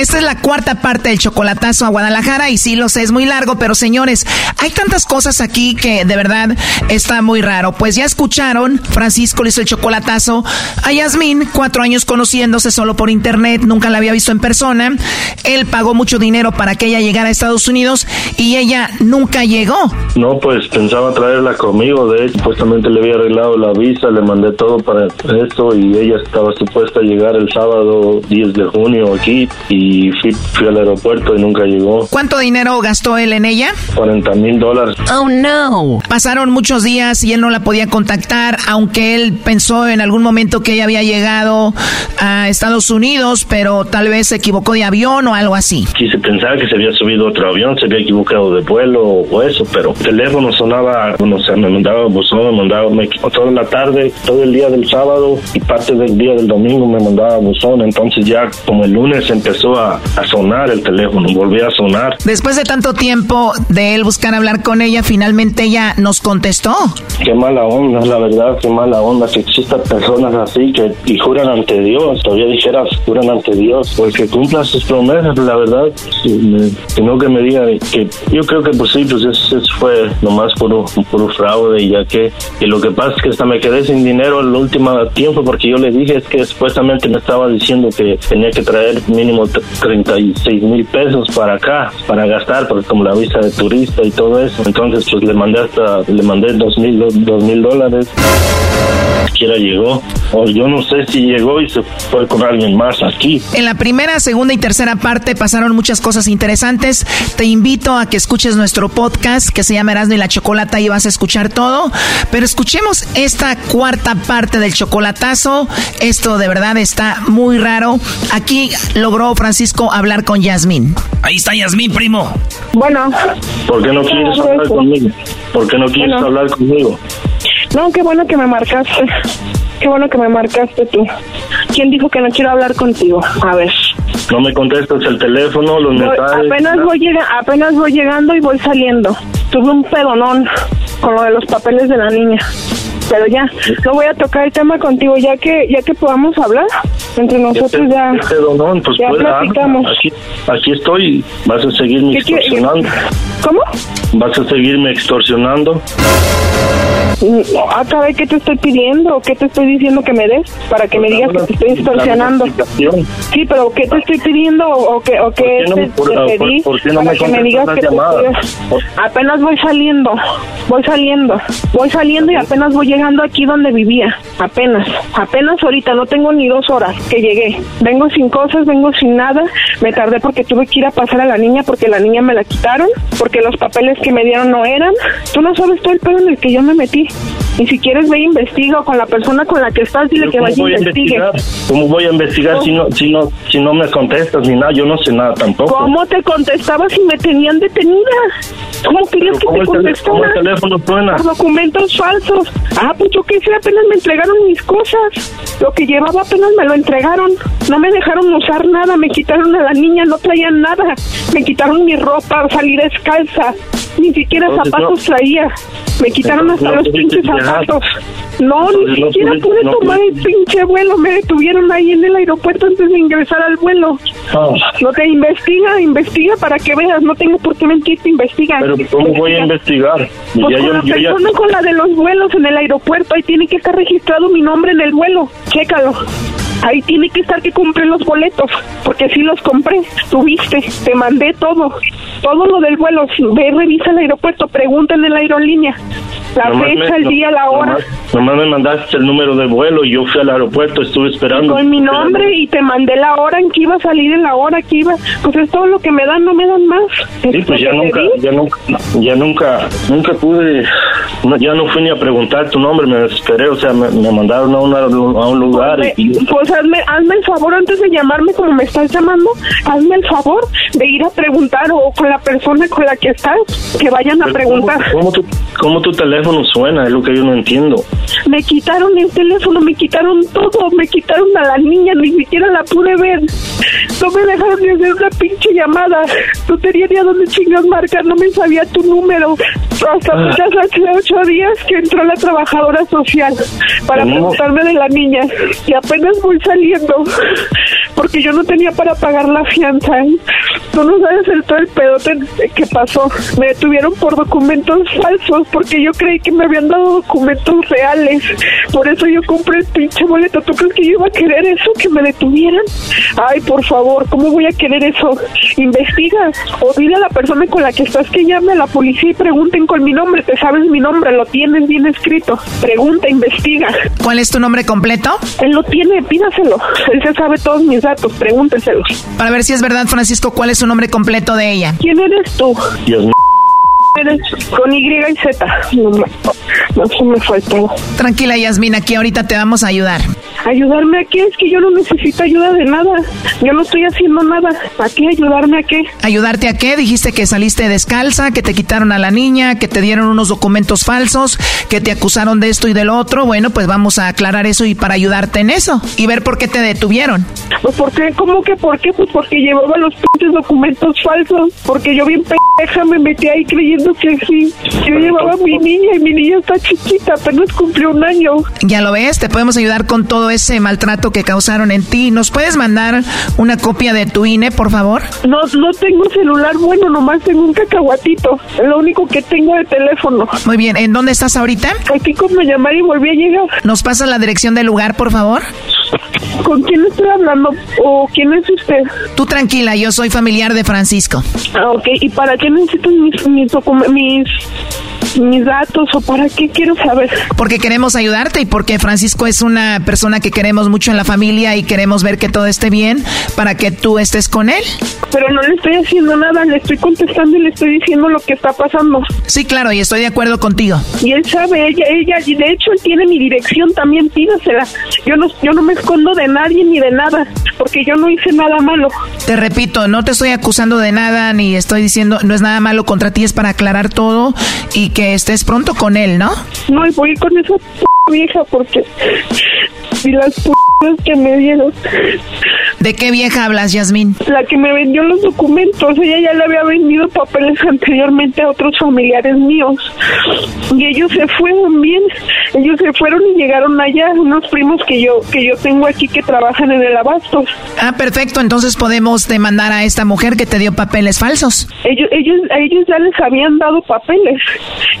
Esta es la cuarta parte del chocolatazo a Guadalajara y sí lo sé, es muy largo, pero señores, hay tantas cosas aquí que de verdad está muy raro. Pues ya escucharon, Francisco le hizo el chocolatazo a Yasmín, cuatro años conociéndose solo por internet, nunca la había visto en persona. Él pagó mucho dinero para que ella llegara a Estados Unidos y ella nunca llegó. No, pues pensaba traerla conmigo, de hecho, supuestamente le había arreglado la visa, le mandé todo para esto y ella estaba supuesta a llegar el sábado 10 de junio aquí y sí fui al aeropuerto y nunca llegó. ¿Cuánto dinero gastó él en ella? 40 mil dólares. Oh no. Pasaron muchos días y él no la podía contactar, aunque él pensó en algún momento que ella había llegado a Estados Unidos, pero tal vez se equivocó de avión o algo así. Quise pensar que se había subido otro avión, se había equivocado de vuelo o eso, pero el teléfono sonaba, o sea, me mandaba buzón, me mandaba, me, toda la tarde, todo el día del sábado y parte del día del domingo me mandaba buzón, entonces ya como el lunes empezó a, a sonar el teléfono, volvió a sonar. Después de tanto tiempo de él buscar hablar con ella, finalmente ella nos contestó. Qué mala onda, la verdad, qué mala onda que existan personas así que y juran ante Dios, todavía dijeras, juran ante Dios, pues que cumpla sus promesas, la verdad, sino que me diga que yo creo que pues sí, pues eso, fue nomás por un fraude y ya que, y lo que pasa es que hasta me quedé sin dinero el último tiempo porque yo le dije es que supuestamente me estaba diciendo que tenía que traer mínimo 36 mil pesos para acá, para gastar, porque como la visa de turista y todo eso, entonces pues le mandé hasta, le mandé dos mil, dos mil dólares, siquiera llegó, o yo no sé si llegó y se fue con alguien más aquí. En la primera, segunda y tercera parte pasaron muchas cosas interesantes, te invito a que escuches nuestro podcast que se llama Erasmo y la Chocolata y vas a escuchar todo, pero escuchemos esta cuarta parte del chocolatazo, esto de verdad está muy raro, aquí logró Francisco hablar con Yasmín. Ahí está Yasmín, primo. Bueno. ¿Por qué no quieres hablar conmigo? ¿Por qué no quieres hablar conmigo? No, qué bueno que me marcaste. Qué bueno que me marcaste tú. ¿Quién dijo que no quiero hablar contigo? A ver. No me contestas el teléfono, los mensajes. Apenas voy, llega, apenas voy llegando y voy saliendo. Tuve un pedonón con lo de los papeles de la niña pero ya no voy a tocar el tema contigo ya que ya que podamos hablar entre nosotros ya, este pues ya platicamos. Aquí, aquí estoy, vas a seguirme extorsionando. ¿Cómo? ¿Vas a seguirme extorsionando? Acá mm, ¿qué te estoy pidiendo? ¿Qué te estoy diciendo que me des? Para que me digas que te estoy extorsionando. Sí, pero ¿qué te estoy pidiendo o qué, o qué te, pedí? para que me digas que te estoy... Apenas voy saliendo, voy saliendo, voy saliendo y apenas voy llegando aquí donde vivía. Apenas, apenas ahorita, no tengo ni dos horas que llegué. Vengo sin cosas, vengo sin nada. Me tardé porque tuve que ir a pasar a la niña porque la niña me la quitaron, porque los papeles que me dieron no eran. Tú no sabes todo el pedo en el que yo me metí. Y si quieres, ve e investiga con la persona con la que estás, dile que vaya a investigar. ¿Cómo voy a investigar si no, si, no, si no me contestas ni nada? Yo no sé nada tampoco. ¿Cómo te contestaba si me tenían detenida? ¿Cómo querías que te contestara? ¿Cómo el teléfono suena? documentos falsos. Ah, pues yo qué sé, apenas me entregaron mis cosas. Lo que llevaba apenas me lo entregaron. No me dejaron usar nada, me quitaron a la niña, no traían nada. Me quitaron mi ropa, salí descalza. Ni siquiera zapatos traía. Me quitaron hasta los pinches zapatos. No, ni siquiera pude tomar el pinche vuelo. Me detuvieron ahí en el aeropuerto antes de ingresar al vuelo. Ah. No te investiga, investiga para que veas. No tengo por qué mentirte, investiga. Pero ¿cómo voy a investigar? Pues con la persona con la de los vuelos en el aeropuerto. Ahí tiene que estar registrado mi nombre en el vuelo. Chécalo. Ahí tiene que estar que compré los boletos, porque sí los compré. Tuviste, te mandé todo. Todo lo del vuelo. Ve, revisa el aeropuerto, pregunta en la aerolínea. La fecha, el día, la hora. Nomás, me mandaste el número de vuelo y yo fui al aeropuerto, estuve esperando. Con mi nombre y te mandé la hora en que iba a salir, en la hora que iba. Pues es todo lo que me dan, no me dan más. Sí, pues ya nunca, ya nunca, ya nunca, nunca pude, ya no fui ni a preguntar tu nombre, me desesperé, o sea, me, mandaron a, a un lugar. Pues, y, pues hazme, hazme el favor antes de llamarme como me estás llamando, hazme el favor de ir a preguntar o con la persona con la que estás, que vayan a preguntar. ¿Cómo, tu, cómo tu teléfono suena? Es lo que yo no entiendo. Me quitaron el teléfono, me quitaron todo, me quitaron a la niña, ni siquiera la pude ver. No me dejaron ni hacer una pinche llamada. No tenía ni a dónde chingas marcar, no me sabía tu número. Hasta ah. hace ocho días que entró la trabajadora social para preguntarme de la niña. Y apenas voy saliendo porque yo no tenía para pagar la fianza. ¿eh? Tú no sabes el todo el pedote que pasó. Me detuvieron por documentos falsos porque yo creí que me habían dado documentos reales. Por eso yo compré el pinche boleto. ¿Tú crees que yo iba a querer eso? ¿Que me detuvieran? Ay, por favor, ¿cómo voy a querer eso? Investiga o dile a la persona con la que estás que llame a la policía y pregunten con mi nombre. Te sabes mi nombre, lo tienes bien escrito. Pregunta, investiga. ¿Cuál es tu nombre completo? Él lo tiene, pídaselo. Él se sabe todos mis datos, pregúnteselo. Para ver si es verdad, Francisco, ¿cuál es su nombre completo de ella? ¿Quién eres tú? Dios mío. Con Y y Z. No, no me todo. Tranquila, Yasmín, aquí ahorita te vamos a ayudar. ¿Ayudarme a qué? Es que yo no necesito ayuda de nada. Yo no estoy haciendo nada. ¿A qué ayudarme a qué? ¿Ayudarte a qué? Dijiste que saliste descalza, que te quitaron a la niña, que te dieron unos documentos falsos, que te acusaron de esto y del otro. Bueno, pues vamos a aclarar eso y para ayudarte en eso y ver por qué te detuvieron. Pues ¿por qué? ¿Cómo que por qué? Pues porque llevaba los pinches documentos falsos. Porque yo bien pendeja me metí ahí creyendo que sí. Yo llevaba a mi niña y mi niña está chiquita, apenas cumplió un año. Ya lo ves, te podemos ayudar con todo ese maltrato que causaron en ti. ¿Nos puedes mandar una copia de tu INE, por favor? No, no tengo celular bueno, nomás tengo un cacahuatito. Es lo único que tengo de teléfono. Muy bien, ¿en dónde estás ahorita? Aquí como llamar y volví a llegar. ¿Nos pasas la dirección del lugar, por favor? ¿Con quién estoy hablando? ¿O quién es usted? Tú tranquila, yo soy familiar de Francisco. Ah, ok. ¿Y para qué necesitas mis, mis, documen- mis, mis datos o para qué quiero saber? Porque queremos ayudarte y porque Francisco es una persona que queremos mucho en la familia y queremos ver que todo esté bien para que tú estés con él. Pero no le estoy haciendo nada, le estoy contestando y le estoy diciendo lo que está pasando. Sí, claro, y estoy de acuerdo contigo. Y él sabe, ella, ella, y de hecho él tiene mi dirección también, pídasela. Yo no, yo no me escondo de nadie ni de nada, porque yo no hice nada malo. Te repito, no te estoy acusando de nada ni estoy diciendo, no es nada malo contra ti, es para aclarar todo y que estés pronto con él, ¿no? No, y voy con esa p vieja porque... Y las p que me dieron. ¿De qué vieja hablas, Yasmín? La que me vendió los documentos, ella ya le había vendido papeles anteriormente a otros familiares míos. Y ellos se fueron bien, ellos se fueron y llegaron allá, unos primos que yo que yo tengo aquí que trabajan en el abasto. Ah, perfecto, entonces podemos demandar a esta mujer que te dio papeles falsos. Ellos, ellos, a ellos ya les habían dado papeles.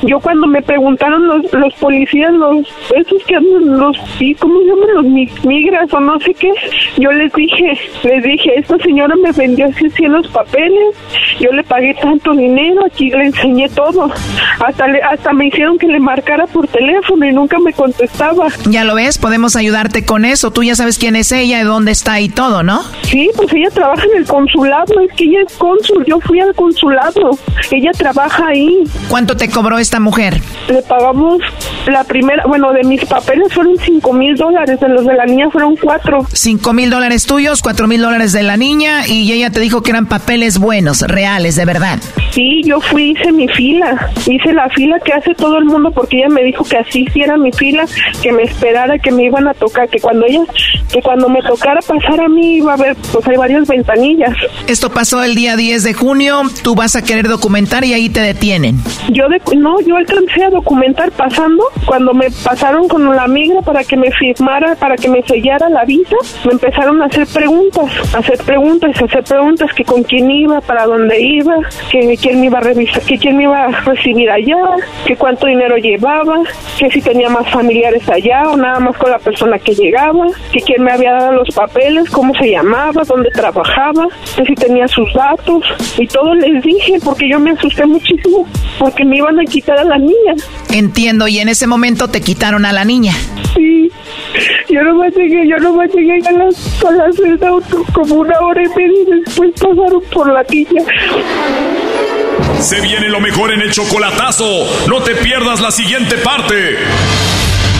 Yo cuando me preguntaron los, los policías, los, esos que andan, los, ¿y ¿cómo se llaman? Los mi- migras o no sé qué, yo les dije, les dije, esta señora me vendió así, así los papeles, yo le pagué tanto dinero, aquí le enseñé todo. Hasta, le, hasta me hicieron que le marcara por teléfono y nunca me contestaba. Ya lo ves, podemos ayudarte con eso. Tú ya sabes quién es ella, de dónde está y todo, ¿no? Sí, pues ella trabaja en el consulado, es que ella es cónsul, yo fui al consulado, ella trabaja ahí. ¿Cuánto te cobró esta mujer? Le pagamos la primera, bueno, de mis papeles fueron cinco mil dólares, de los de la niña fueron cuatro. Cinco mil dólares tuyos, cuatro mil dólares de la niña y ella te dijo que eran papeles buenos, reales, de verdad. Sí, yo fui, hice mi fila, hice la fila que hace todo el mundo porque ella me dijo que así hiciera mi fila, que me esperara, que me iban a tocar, que cuando ella, que cuando me tocara pasar a mí iba a haber, pues hay varias ventanillas. Esto pasó el día 10 de junio, tú vas a querer documentar y ahí te detienen. Yo de, no, yo alcancé a documentar pasando, cuando me pasaron con la migra para que me firmara, para que me sellara la visa, me empezaron a hacer preguntas, a hacer preguntas, a hacer preguntas, que con quién iba, para dónde iba, que quién me iba a revisar, que quién me iba a recibir allá, que cuánto dinero llevaba, que si tenía más familiares allá o nada más con la persona que llegaba, que quién me había dado los papeles, cómo se llamaba, dónde trabajaba, que si tenía sus datos y todo les dije porque yo me asusté muchísimo porque me iban a quitar a la niña. Entiendo, y en ese momento te quitaron a la niña. Sí, yo no me llegué, yo no me llegué a la, a la celda como una hora y media y después pasaron por la niña. Se viene lo mejor en el chocolatazo. No te pierdas la siguiente parte.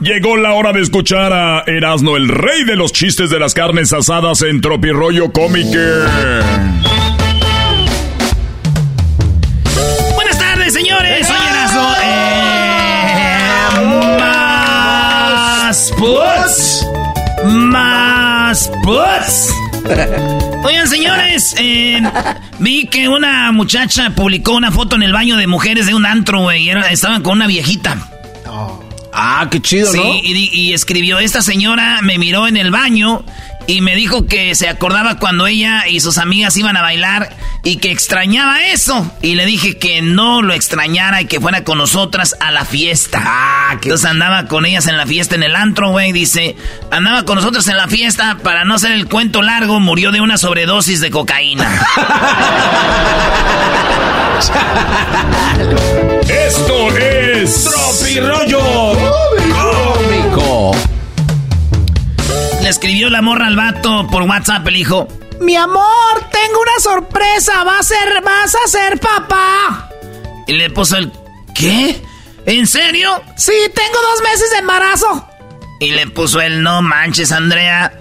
Llegó la hora de escuchar a Erasmo, el rey de los chistes de las carnes asadas en Tropirollo Cómico. Buenas tardes, señores. Soy Erasmo. Eh, más puts. Más puts. Oigan, señores, eh, vi que una muchacha publicó una foto en el baño de mujeres de un antro, güey. Estaban con una viejita. Ah, qué chido, Sí, ¿no? y, y escribió, esta señora me miró en el baño y me dijo que se acordaba cuando ella y sus amigas iban a bailar y que extrañaba eso. Y le dije que no lo extrañara y que fuera con nosotras a la fiesta. Ah, Entonces andaba con ellas en la fiesta en el antro, güey. Dice, andaba con nosotros en la fiesta, para no hacer el cuento largo, murió de una sobredosis de cocaína. Esto es Tropirollo. Le escribió la morra al vato por WhatsApp, el hijo. Mi amor, tengo una sorpresa. Va a ser, vas a ser papá. Y le puso el... ¿Qué? ¿En serio? Sí, tengo dos meses de embarazo. Y le puso el no manches, Andrea.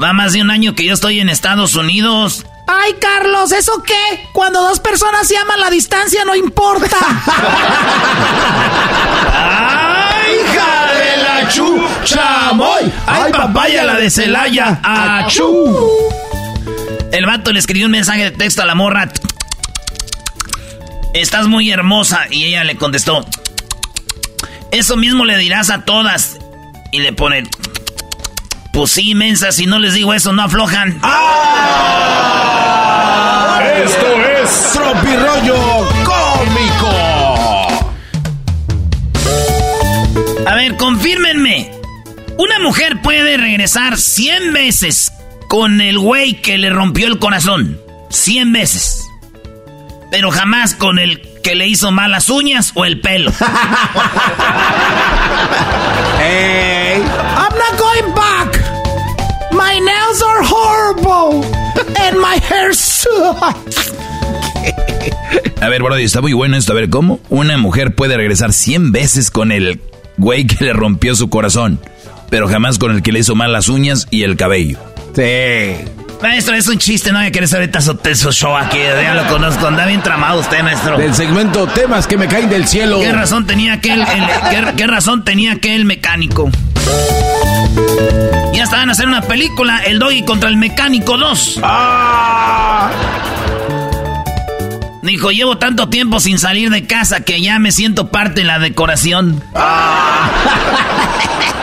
Va más de un año que yo estoy en Estados Unidos. Ay, Carlos, ¿eso qué? Cuando dos personas se aman, la distancia no importa. ¡Ay, hija de la chuchamoy! ¡Ay, papaya la de Celaya! ¡Achú! El vato le escribió un mensaje de texto a la morra. Estás muy hermosa. Y ella le contestó. Eso mismo le dirás a todas. Y le pone. Pues sí, mensa, si no les digo eso, no aflojan. Esto es Tropirollo A ver, confírmenme. Una mujer puede regresar 100 veces con el güey que le rompió el corazón. 100 veces. Pero jamás con el que le hizo mal las uñas o el pelo. Hey. I'm not going back. My nails are horrible. And my hair sucks. A ver, Brody, está muy bueno esto. A ver, ¿cómo? Una mujer puede regresar 100 veces con el güey que le rompió su corazón, pero jamás con el que le hizo mal las uñas y el cabello. Sí. Maestro, es un chiste, no hay que querer ahorita su, su show aquí. Ya lo conozco, anda bien tramado usted, maestro. Del segmento temas que me caen del cielo. ¿Qué razón tenía aquel, el- qué, qué razón tenía aquel mecánico? Ya estaban a hacer una película, El Doggy contra el Mecánico 2. Dijo, llevo tanto tiempo sin salir de casa que ya me siento parte de la decoración.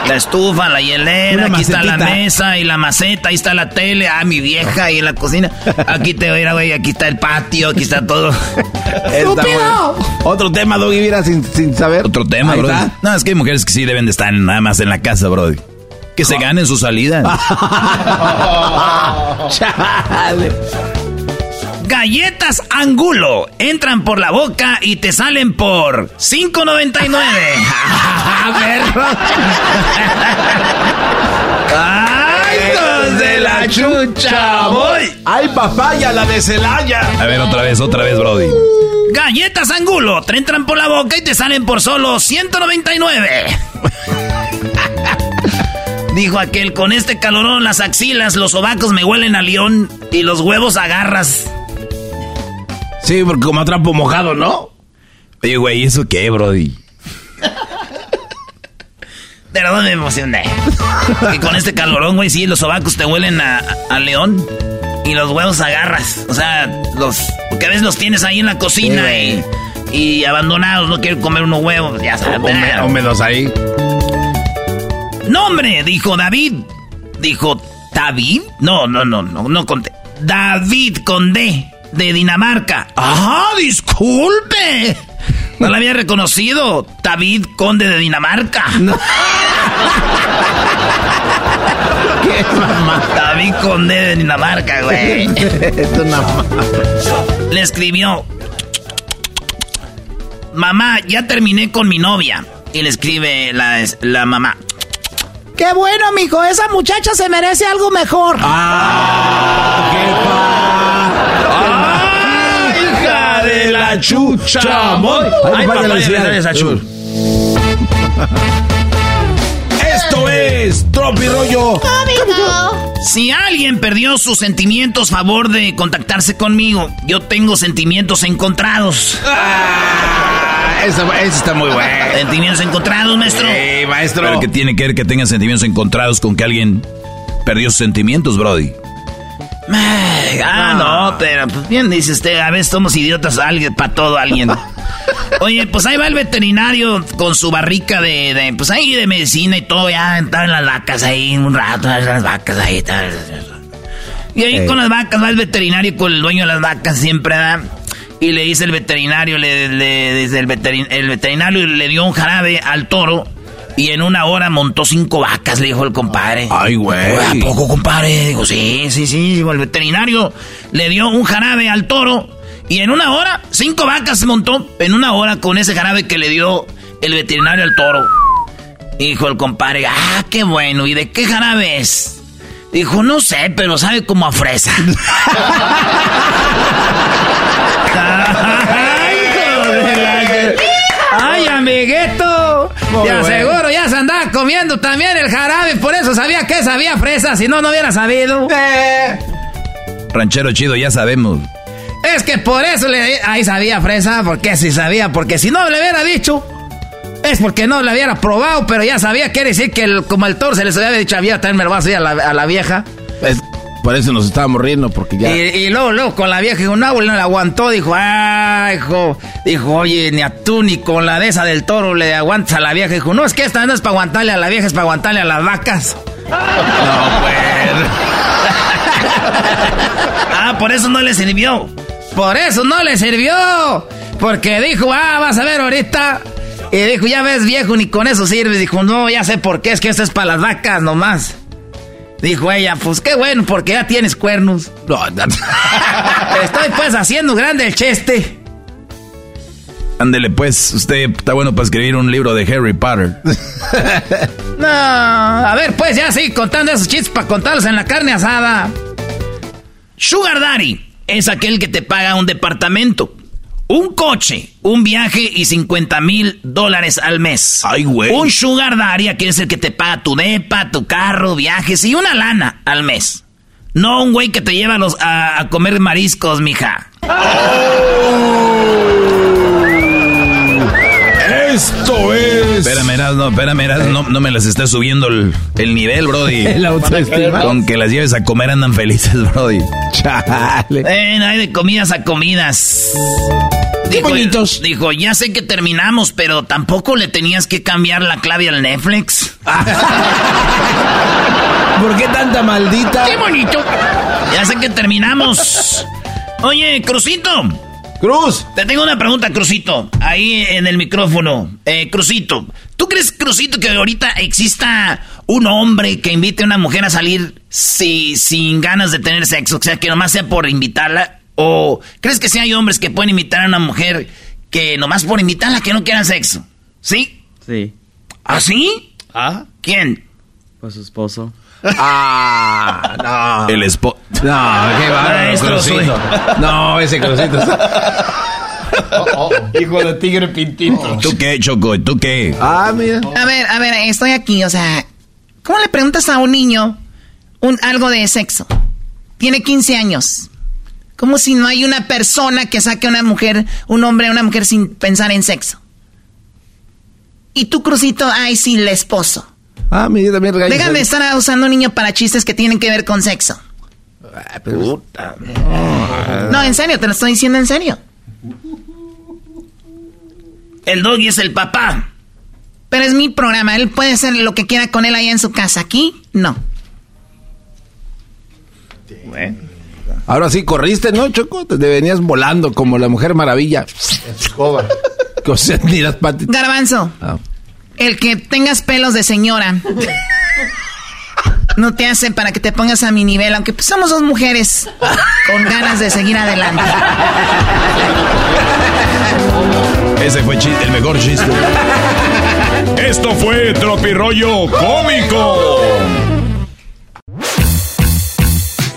La estufa, la hielera, Una aquí está la mesa y la maceta, ahí está la tele, ah, mi vieja y en la cocina. Aquí te voy a güey, aquí está el patio, aquí está todo. Está bueno. Otro tema, Doggy, mira, sin, sin saber. Otro tema, Ahí está. No, es que hay mujeres que sí deben de estar nada más en la casa, Brody. Que se ganen su salida. Chale. Galletas Angulo entran por la boca y te salen por 5.99. Perro. ¡Ay, hijos de la chucha! Voy. ¡Ay, papaya, la de Celaya! A ver, otra vez, otra vez, Brody. Galletas Angulo te entran por la boca y te salen por solo 199. Dijo aquel, con este calorón las axilas, los sobacos me huelen a león y los huevos a garras. Sí, porque como trapo mojado, ¿no? Oye, güey, ¿eso qué, Brody? Pero no me emocioné. Que con este calorón, güey, sí, los sobacos te huelen a, a león y los huevos a garras. O sea, los. Porque a veces los tienes ahí en la cocina Sí, y, y abandonados, no quieren comer unos huevos, ya sabes. Húmedos ahí. Nombre, dijo David. Dijo, ¿David? No, no, no, no, no conté. David con D, de Dinamarca. ¡Ah, disculpe! No la había reconocido. David, conde de Dinamarca. ¿Qué mamá? David, conde de Dinamarca, güey. Le escribió. Mamá, ya terminé con mi novia. Y le escribe la, la mamá. Qué bueno, mijo. Esa muchacha se merece algo mejor. ¡Ah! ¡Ah, de la chucha! Ay, papá, felicidades. Esto es Tropi Rollo. Si alguien perdió sus sentimientos, favor de contactarse conmigo. Yo tengo sentimientos encontrados. Ah, eso, eso está muy bueno. Sentimientos encontrados, maestro. Sí, maestro. Pero que tiene que ver que tengan sentimientos encontrados con que alguien perdió sus sentimientos, Brody. Ah, no, pero pues bien dice usted, a veces somos idiotas, alguien, para todo alguien. Oye, pues ahí va el veterinario con su barrica de, de pues ahí de medicina y todo, ya estaban las vacas ahí un rato, las vacas ahí, tal. Y ahí con las vacas va el veterinario con el dueño de las vacas siempre. Y le dice el veterinario, le, le dice el, veterin- el veterinario le dio un jarabe al toro y en una hora montó cinco vacas, le dijo el compadre. Ay, güey. ¿A poco, compadre? Digo, sí, sí, sí. El veterinario le dio un jarabe al toro y en una hora, cinco vacas se montó en una hora con ese jarabe que le dio el veterinario al toro. Dijo el compadre, ah, qué bueno. ¿Y de qué jarabe es? Dijo, no sé, pero sabe como a fresa. Ay, Ay, amiguito. Muy bueno. aseguro, ya se andaba comiendo también el jarabe. Por eso sabía que sabía fresa. Si no, no hubiera sabido. Ranchero chido, ya sabemos. Es que por eso le ahí sabía fresa, porque si sabía, porque si no le hubiera dicho, es porque no le hubiera probado, pero ya sabía, quiere decir que el- como el toro se les había dicho, había también me lo vas a ir a la, a la vieja. Es- por eso nos estábamos riendo, porque ya. Y, y luego, luego con la vieja, dijo, no, abuelo, no le aguantó, dijo, ah, hijo, dijo, oye, ni a tú ni con la de esa del toro le aguantas a la vieja. Dijo, no, es que esta no es para aguantarle a la vieja, es para aguantarle a las vacas. No, pues. ah, por eso no le sirvió. Por eso no le sirvió. Porque dijo, ah, vas a ver ahorita. Y dijo, ya ves, viejo, ni con eso sirve. Dijo, no, ya sé por qué, es que esto es para las vacas nomás. Dijo ella, pues qué bueno, porque ya tienes cuernos. No, no. Estoy pues haciendo grande el cheste. Ándele, pues, usted está bueno para escribir un libro de Harry Potter. No, a ver, pues ya sí, contando esos chistes para contarlos en la carne asada. Sugar Daddy es aquel que te paga un departamento, un coche, un viaje y 50 mil dólares al mes. Ay, güey. Un Sugar Daddy aquí es el que te paga tu depa, tu carro, viajes y una lana al mes. No un güey que te lleva a, los- a- a comer mariscos, mija. Esto es. Espérame, Erasno, espérame, no, no me las estés subiendo el, el nivel, Brody. Autoestima. Con que las lleves a comer andan felices, Brody. Chale. Eh, hay de comidas a comidas. Qué bonitos. Dijo, ya sé que terminamos, pero tampoco le tenías que cambiar la clave al Netflix. ¿Por qué tanta maldita? ¡Qué bonito! Ya sé que terminamos. Oye, Crucito. Cruz. Te tengo una pregunta, Crucito. Ahí en el micrófono. Eh, Crucito. ¿Tú crees, Crucito, que ahorita exista un hombre que invite a una mujer a salir si- sin ganas de tener sexo? O sea, que nomás sea por invitarla. ¿O crees que sí hay hombres que pueden invitar a una mujer que nomás por invitarla que no quieran sexo? ¿Sí? Sí. ¿Ah, sí? ¿Ah? ¿Quién? Pues su esposo. Ah, no. El espo... No, qué Maestro, Crucito. No, ese Crucito. Hijo de tigre pintito. ¿Tú qué, Choco? ¿Tú qué? Ah, mira. A ver, a ver, estoy aquí, o sea, ¿cómo le preguntas a un niño un, algo de sexo? Tiene 15 años. Como si no hay una persona que saque a una mujer, un hombre a una mujer sin pensar en sexo. Y tú, Crucito, ay, sí, el esposo. Ah, mira, también regañas. Déjame de estar usando un niño para chistes que tienen que ver con sexo. Puta. No, en serio, te lo estoy diciendo en serio. El doggy es el papá. Pero es mi programa, él puede hacer lo que quiera con él allá en su casa. Aquí, no. Ahora sí corriste, ¿no, Choco? Te venías volando como la Mujer Maravilla. ni las patitas. Garbanzo. Ah. El que tengas pelos de señora. No te hace para que te pongas a mi nivel, aunque pues somos dos mujeres con ganas de seguir adelante. Ese fue el mejor chiste. Esto fue Tropirollo Cómico.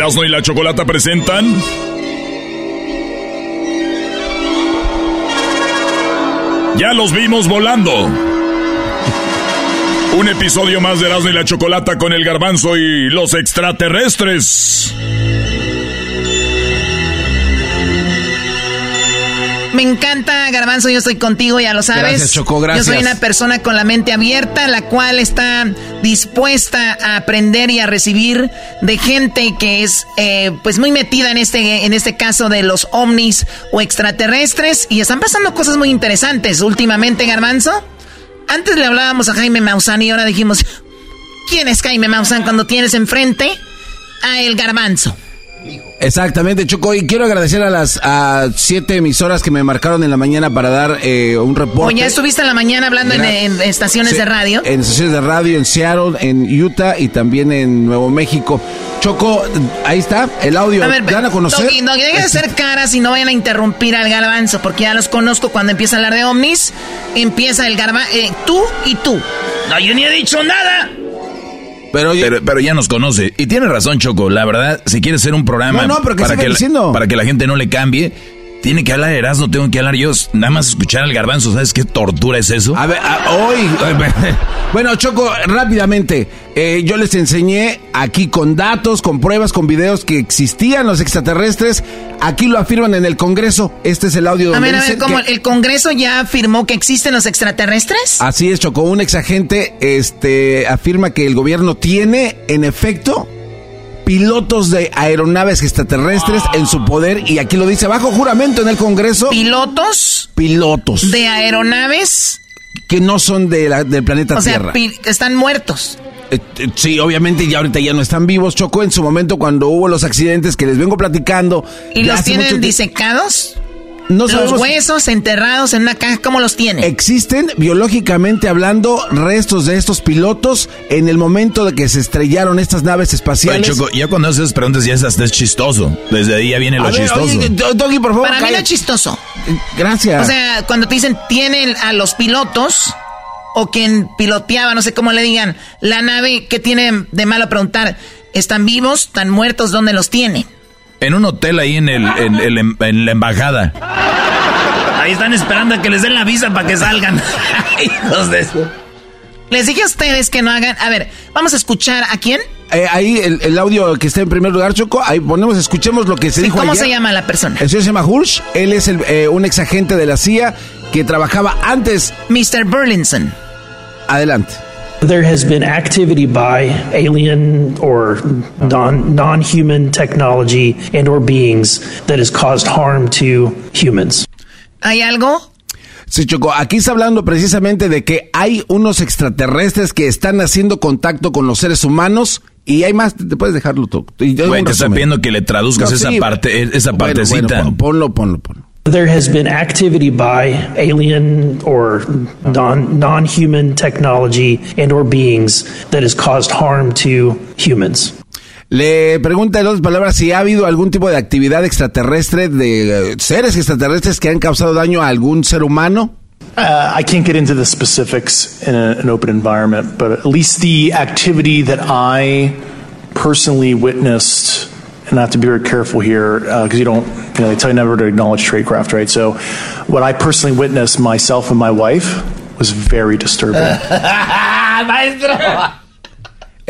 Erasmo y la Chocolata presentan. Ya los vimos volando. Un episodio más de Erasmo y la Chocolata con el garbanzo y los extraterrestres. Me encanta, Garbanzo, yo estoy contigo, ya lo sabes. Gracias, Choco, gracias. Yo soy una persona con la mente abierta, la cual está dispuesta a aprender y a recibir de gente que es eh, pues muy metida en este, en este caso de los ovnis o extraterrestres. Y están pasando cosas muy interesantes últimamente, Garbanzo. Antes le hablábamos a Jaime Maussan y ahora dijimos, ¿quién es Jaime Maussan cuando tienes enfrente a el Garbanzo? Exactamente, Choco. Y quiero agradecer a las a siete emisoras que me marcaron en la mañana para dar eh, un reporte. O ya estuviste en la mañana hablando en, en estaciones Sí, de radio. En estaciones de radio en Seattle, en Utah y también en Nuevo México. Choco, ahí está el audio. A ver, ¿Dan a conocer? Doggy, Doggy, deja de hacer caras y no vayan a interrumpir al garbanzo, porque ya los conozco cuando empieza a hablar de ovnis. Empieza el garbanzo, tú y tú. No, yo ni he dicho nada. Pero, pero, ya nos conoce. Y tiene razón, Choco. La verdad, si quieres hacer un programa No, no, pero ¿qué para, que la, para que la gente no le cambie, tiene que hablar Erasmo, tengo que hablar yo. Nada más escuchar al garbanzo, ¿sabes qué tortura es eso? A ver, a- hoy. Bueno, Choco, rápidamente. eh, yo les enseñé aquí con datos, con pruebas, con videos que existían los extraterrestres. Aquí lo afirman en el Congreso. Este es el audio A ver, a ver, ¿cómo que- el Congreso ya afirmó que existen los extraterrestres? Así es, Choco. Un exagente este, afirma que el gobierno tiene, en efecto, pilotos de aeronaves extraterrestres en su poder. Y aquí lo dice bajo juramento en el Congreso. ¿Pilotos? Pilotos. De aeronaves. Que no son de la- del planeta O Tierra. están muertos. Eh, eh, Sí, obviamente ya ahorita ya no están vivos. Chocó en su momento cuando hubo los accidentes que les vengo platicando. ¿Y los tienen tie- disecados? No los sabemos- huesos enterrados en una caja, ¿cómo los tienen? Existen, biológicamente hablando, restos de estos pilotos en el momento de que se estrellaron estas naves Oye, espaciales. Choco, ya cuando haces esas preguntas ya es hasta es chistoso. Desde ahí ya viene lo A ver, chistoso. oye, Doggy, por favor. Para mí no cállate. es chistoso. Gracias. O sea, cuando te dicen tienen a los pilotos o quien piloteaba, no sé cómo le digan, la nave, ¿qué tiene de malo preguntar? ¿Están vivos? ¿Están muertos? ¿Dónde los tienen? En un hotel ahí en, el, en, el- en la embajada. Ahí están esperando a que les den la visa para que salgan. Hijos de eso. Les dije a ustedes que no hagan. A ver, vamos a escuchar a quién. Eh, ahí el, el audio que está en primer lugar, Choco, ahí ponemos, escuchemos lo que se Sí, dijo ¿Cómo ayer. se llama la persona? El señor se llama Hirsch, él es el, eh, un ex agente de la CIA que trabajaba antes. Mr. Burlinson. Adelante. There has been activity by alien or non non-human technology and or beings that has caused harm to humans. ¿Hay algo? Sí, Choco, aquí está hablando precisamente de que hay unos extraterrestres que están haciendo contacto con los seres humanos y hay más, te puedes dejarlo yo Güey, te está pidiendo que le traduzcas No, esa sí, parte, esa bueno, partecita. bueno, pon- ponlo, ponlo, ponlo. There has been activity by alien or non non-human technology and or beings that has caused harm to humans. Le pregunta en otras palabras si ha habido algún tipo de actividad extraterrestre de eh, seres extraterrestres que han causado daño a algún ser humano. Uh, I can't get into the specifics in a, an open environment, but at least the activity that I personally witnessed, and I have to be very careful here uh, because you don't, you know, they tell you never to acknowledge tradecraft, right? So, what I personally witnessed myself and my wife was very disturbing.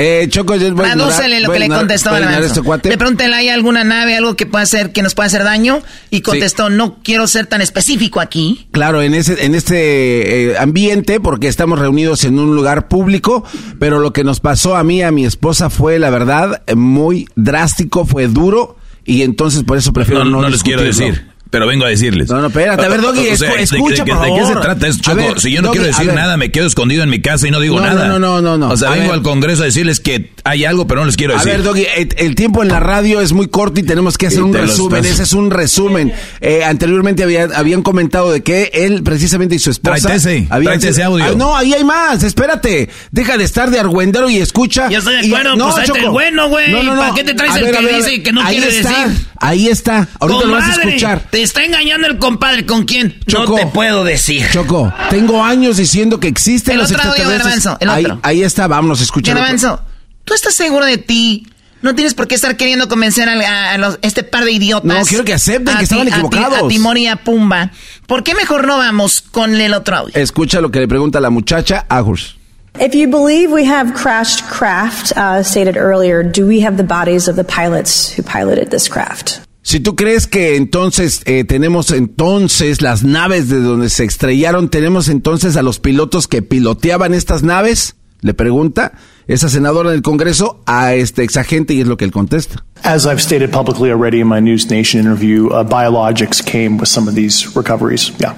Eh, Choco, yo voy a ignorar- lo voy que le contestó a este cuate. Le pregunté, ¿hay alguna nave, algo que pueda hacer, que nos pueda hacer daño? Y contestó, no quiero ser tan específico aquí. Claro, en ese en este eh, ambiente porque estamos reunidos en un lugar público, pero lo que nos pasó a mí a mi esposa fue la verdad muy drástico, fue duro y entonces por eso prefiero No, no, no les quiero decir, pero vengo a decirles. No, no, espérate, a ver, Doggy, O sea, escu- ¿de- escucha, de, por de qué se favor. trata esto, A Choco? ver, si yo no Doggy, quiero a decir nada, me quedo escondido en mi casa y no digo No, nada. no, no, no, no. O sea, A vengo ver. al Congreso a decirles que hay algo, pero no les quiero A decir. ver, Doggy, el, el tiempo en la radio es muy corto y tenemos que hacer un resumen. estás- Ese es un resumen. Eh, anteriormente había- habían comentado de que él, precisamente, y su esposa... Tráete ese, audio. Ah, no, ahí hay más. Espérate. Deja de estar de argüendero y escucha. Ya estoy de Y- acuerdo, pues, ahí está el bueno, güey. ¿Para qué te traes el que dice que no ahí quiere está, decir? Ahí está. Ahorita lo vas a escuchar. Te está engañando el compadre. ¿Con quién? Choco, no te puedo decir. Choco, tengo años diciendo que existen El los otro audio, extraterrestres. Garbanzo, el ahí, otro. ahí está, vámonos, escucha. Garbanzo, ¿tú estás seguro de ti? No tienes por qué estar queriendo convencer al- a, a los- este par de idiotas. No, quiero que acepten A que estaban ti- a ti- equivocados. A, Timor y a Pumba. ¿Por qué mejor no vamos con el otro audio? Escucha lo que le pregunta la muchacha a Hurs. If you believe we have crashed craft, uh, stated earlier, do we have the bodies of the pilots who piloted this craft? Si tú crees que entonces eh, tenemos entonces las naves de donde se estrellaron, tenemos entonces a los pilotos que piloteaban estas naves, le pregunta esa senadora del Congreso a este exagente y es lo que él contesta. As I've stated publicly already in my News Nation interview, uh, biologics came with some of these recoveries. Yeah.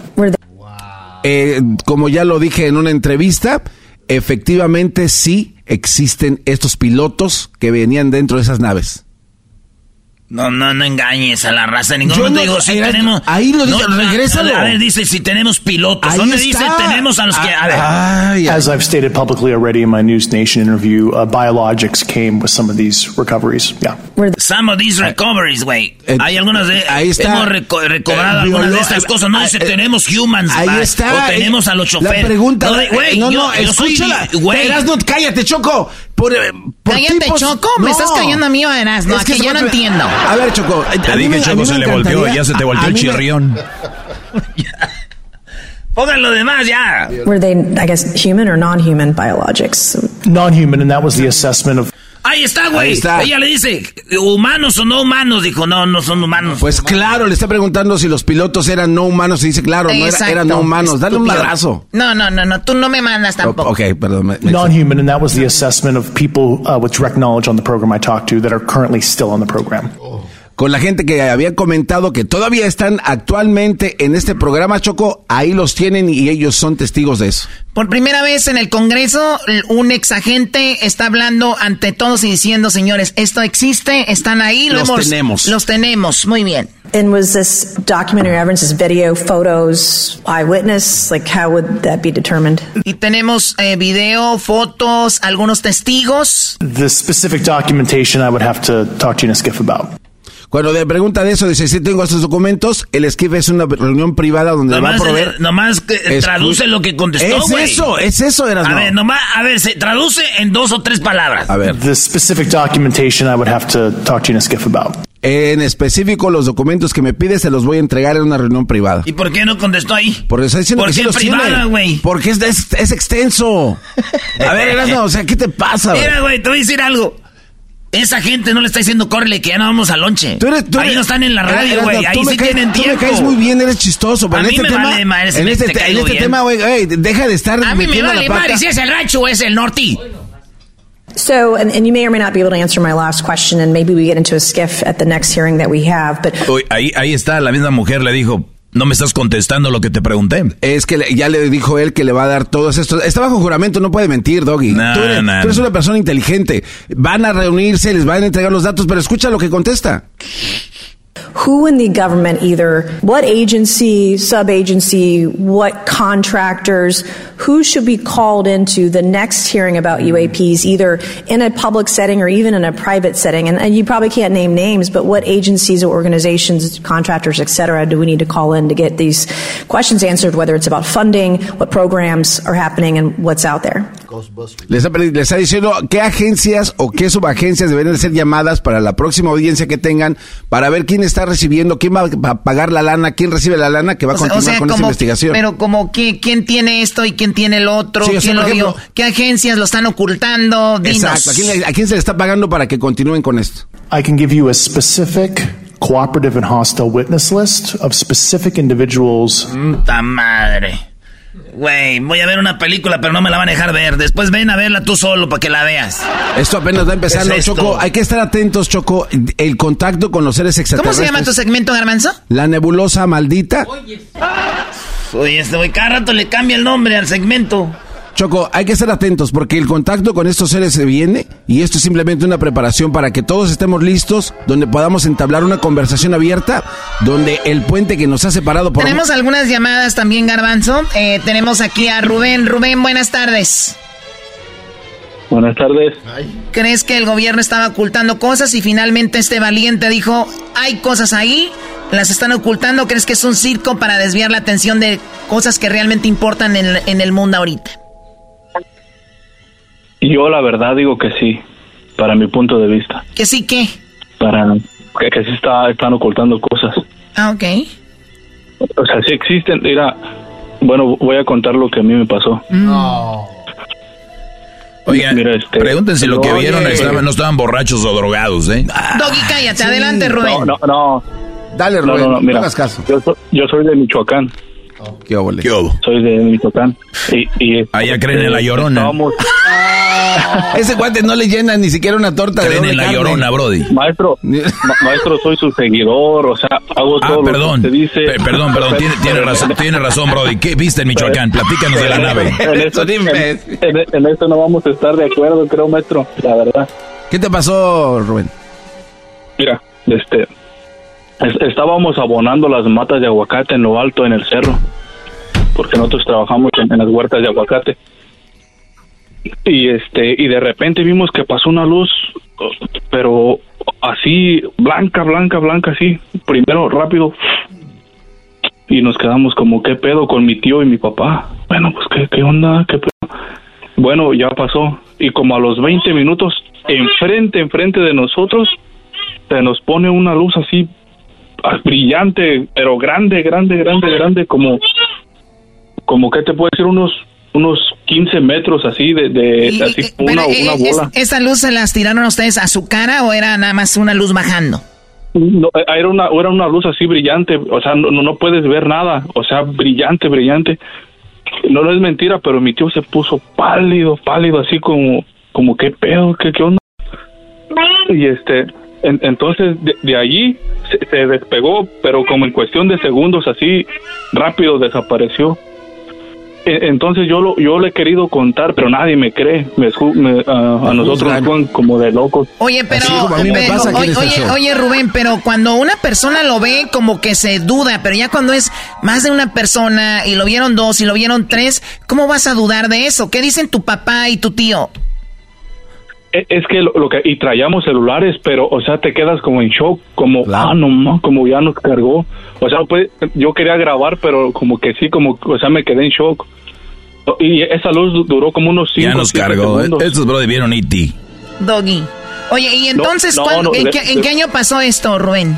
Eh, como ya lo dije en una entrevista, efectivamente sí existen estos pilotos que venían dentro de esas naves. No, no, no engañes a la raza. Ningún Yo momento no- digo si ahí- tenemos. ahí lo dice, No, regrésalo. A ver, dice si tenemos pilotos. Ahí ¿Dónde está. dice tenemos a los que.? A ver. Ah, As I've stated publicly already in my News Nation interview, uh, biologics came with some of these recoveries. Yeah. Some of these recoveries, güey. Hay algunas de. ahí está. Hemos reco- recobrado Eh, algunas de estas cosas. No dice eh, tenemos humans. Ahí va, está. O tenemos ahí- a los choferes. La pregunta, No, güey, no, no, yo escúchala. güey. Erasno, cállate, Choco. Por, eh, por Cállate, tipos- Choco, me estás cayendo a mí o a Erasno, Es que aquí se yo no va- entiendo. A ver, Choco. Te dije, me- Choco, se me le volteó, ya se te volteó a el me- chirrión. Pongan lo demás ya. Were they, I guess, human or non-human biologics? Non-human, and that was the assessment of. Ahí está, Ahí güey. está. Ella le dice, ¿humanos o no humanos? Dijo, no, no son humanos. Pues claro, le está preguntando si los pilotos eran no humanos y dice, claro, no era- eran no humanos. Dale un madrazo. No, no, no, no, tú no me mandas tampoco. Ok, perdón. Non-human, and that was the assessment of people uh, with direct knowledge on the program I talked to that are currently still on the program. Con la gente que había comentado que todavía están actualmente en este programa, Choco, ahí los tienen y ellos son testigos de eso. Por primera vez en el Congreso, un exagente está hablando ante todos y diciendo, señores, esto existe, están ahí, lo Los hemos- tenemos. Los tenemos, muy bien. And was this documentary evidence, this video, photos, eyewitness? Like, how would that be determined? Y tenemos eh, video, fotos, algunos testigos. The specific documentation I would have to talk to you in a skiff about. Cuando le pregunta de eso, dice, sí tengo estos documentos, el esquife es una reunión privada donde va a proveer... eh, nomás que traduce lo que contestó, Es eso, es eso, Erasmo. A ver, nomás, a ver, se traduce en dos o tres palabras. A ver. The specific documentation I would have to talk to you in a skiff about. En específico, los documentos que me pides se los voy a entregar en una reunión privada. ¿Y por qué no contestó ahí? Porque está diciendo ¿Por que sí qué los privada, tiene. güey? Porque es, es, es extenso. A ver, Erasmo, o sea, ¿qué te pasa, güey? Mira, güey, te voy a decir algo. Esa gente no le está diciendo córrele que ya no vamos al lonche. Tú eres- tú ahí eres- no están en la radio, güey. Ahí tú me sí caes- tienen tú tiempo. me caes muy bien, eres chistoso. Pero A en mí este me tema, vale madre si en este, te te- en este tema, güey, deja de estar A mí me vale madre si es el rancho o es el norte. So, and, and you may or may not be able to answer my last question, and maybe we get into a skiff at the next hearing that we have. But Uy, ahí, ahí está, la misma mujer le dijo, no me estás contestando lo que te pregunté. Es que le- ya le dijo él que le va a dar todos estos. Está bajo juramento, no puede mentir, Doggy. No, tú, eres, no, tú eres no. una persona inteligente. Van a reunirse, les van a entregar los datos, pero escucha lo que contesta. Who in the government, either what agency, sub agency, what contractors, who should be called into the next hearing about UAPs, either in a public setting or even in a private setting? And, and you probably can't name names, but what agencies or organizations, contractors, et cetera, do we need to call in to get these questions answered, whether it's about funding, what programs are happening, and what's out there? Le está, le está diciendo qué agencias o qué subagencias deberían de ser llamadas para la próxima audiencia que tengan para ver quién está recibiendo, quién va a pagar la lana, quién recibe la lana que va a O sea, continuar o sea, con esta como- investigación. Pero como que, quién tiene esto y quién tiene el otro, Sí, o sea, quién por lo ejemplo- dio, qué agencias lo están ocultando, dinos. Exacto. ¿A quién, a quién se le está pagando para que continúen con esto? I can give you a specific cooperative and hostile witness list of specific individuals. ¡Ta madre! Güey, voy a ver una película, pero no me la van a dejar ver. Después ven a verla tú solo para que la veas. Esto apenas va empezando, ¿Qué es? Choco. Hay que estar atentos, Choco. El contacto con los seres ¿Cómo extraterrestres. se llama tu segmento, Garbanzo? La nebulosa maldita. Oye, este güey cada rato le cambia el nombre al segmento. Choco, hay que estar atentos porque el contacto con estos seres se viene y esto es simplemente una preparación para que todos estemos listos, donde podamos entablar una conversación abierta, donde el puente que nos ha separado por... Tenemos algunas llamadas también, Garbanzo. Eh, tenemos aquí a Rubén. Rubén, buenas tardes. Buenas tardes. ¿Crees que el gobierno estaba ocultando cosas y finalmente este valiente dijo, hay cosas ahí, las están ocultando? ¿Crees que es un circo para desviar la atención de cosas que realmente importan en, en el mundo ahorita? Yo la verdad digo que sí, para mi punto de vista. Que sí, ¿qué? Para que, que sí está, están ocultando cosas. Ah, ok. O sea, sí existen. Mira, bueno, voy a contar lo que a mí me pasó. Oigan, Mira, este, pregunten si lo que oye. vieron estaban, no estaban borrachos o drogados, ¿eh? Doggy, cállate. Adelante, Rubén. No, no, no. Dale, No, Rubén, no, no, mira, no hagas caso. Yo, so- yo soy de Michoacán. ¿Qué óvole? ¿Qué hubo? Soy de Michoacán. Y, y, este, Allá creen en la llorona. estábamos- Ese guante no le llena ni siquiera una torta de Creen doble en la carne. llorona, Brody. Maestro, ma- maestro, soy su seguidor, o sea, hago Ah, todo perdón. lo que dice. Pe- perdón, perdón. Tiene, tiene razón, tiene razón, Brody. ¿Qué viste en Michoacán? Platícanos de la nave. En esto, en, en- en esto no vamos a estar de acuerdo, creo, maestro, la verdad. ¿Qué te pasó, Rubén? Mira, este, es- estábamos abonando las matas de aguacate en lo alto, en el cerro, porque nosotros trabajamos en, las huertas de aguacate. Y este, y de repente vimos que pasó una luz, pero así, blanca, blanca, blanca, así, primero rápido. Y nos quedamos como, ¿qué pedo con mi tío y mi papá? Bueno, pues, ¿qué, qué onda? ¿Qué pedo? Bueno, ya pasó. Y como a los 20 minutos, enfrente, enfrente de nosotros, se nos pone una luz así brillante, pero grande, grande, grande, grande, como, como que te puede decir unos, unos 15 metros así de, de Y- así, y- una, eh, una es- bola. ¿Esa luz se las tiraron a ustedes a su cara o era nada más una luz bajando? No, eh, era una era una luz así brillante, o sea, no, no no puedes ver nada, o sea, brillante, brillante. No, no es mentira, pero mi tío se puso pálido, pálido, así como, como qué pedo, qué, qué onda. Y este, en- entonces de, de allí se, se despegó, pero como en cuestión de segundos, así rápido desapareció. E- Entonces yo lo, yo le he querido contar, pero nadie me cree. Me, me, a nosotros nos como de locos. Oye, pero, pasa oye, oye, oye, Rubén, pero cuando una persona lo ve, como que se duda, pero ya cuando es más de una persona y lo vieron dos y lo vieron tres, ¿cómo vas a dudar de eso? ¿Qué dicen tu papá y tu tío? E- Es que lo, lo que y traíamos celulares, pero o sea, te quedas como en shock, como ah no como ya nos cargó. O sea, pues, yo quería grabar, pero como que sí, como o sea, me quedé en shock. Y esa luz du- duró como unos cinco Ya nos cargó. segundos. Estos Brody vieron E.T. Doggy. Oye, ¿y entonces no, cuándo- no, ¿en, de- qué, en qué año pasó esto, Rubén?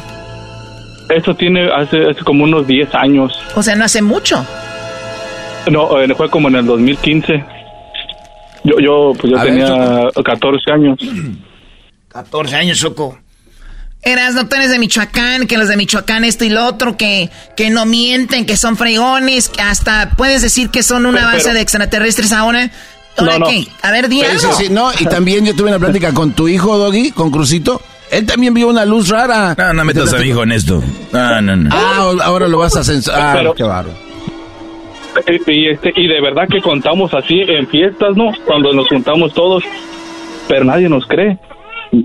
Esto tiene hace, hace como unos 10 años. O sea, no hace mucho. No, eh, fue como en el 2015. Yo yo pues yo A ver, tenía 14 años. 14 años, Choco. Eras, no tú eres de Michoacán, que los de Michoacán esto y lo otro, que, que no mienten, que son fregones, que hasta puedes decir que son una Pero- base pero- de extraterrestres ahora. ¿Ahora No, no. A ver, di Sí, algo. sí, sí, no, y también yo tuve una plática con tu hijo, Doggy, con Crucito. Él también vio una luz rara. No, no metas a mi hijo en esto. No, no, no. Ah, ahora lo vas a censurar. Pero- qué bárbaro. Y, y, este, y de verdad que contamos así en fiestas, ¿no? Cuando nos juntamos todos, pero nadie nos cree.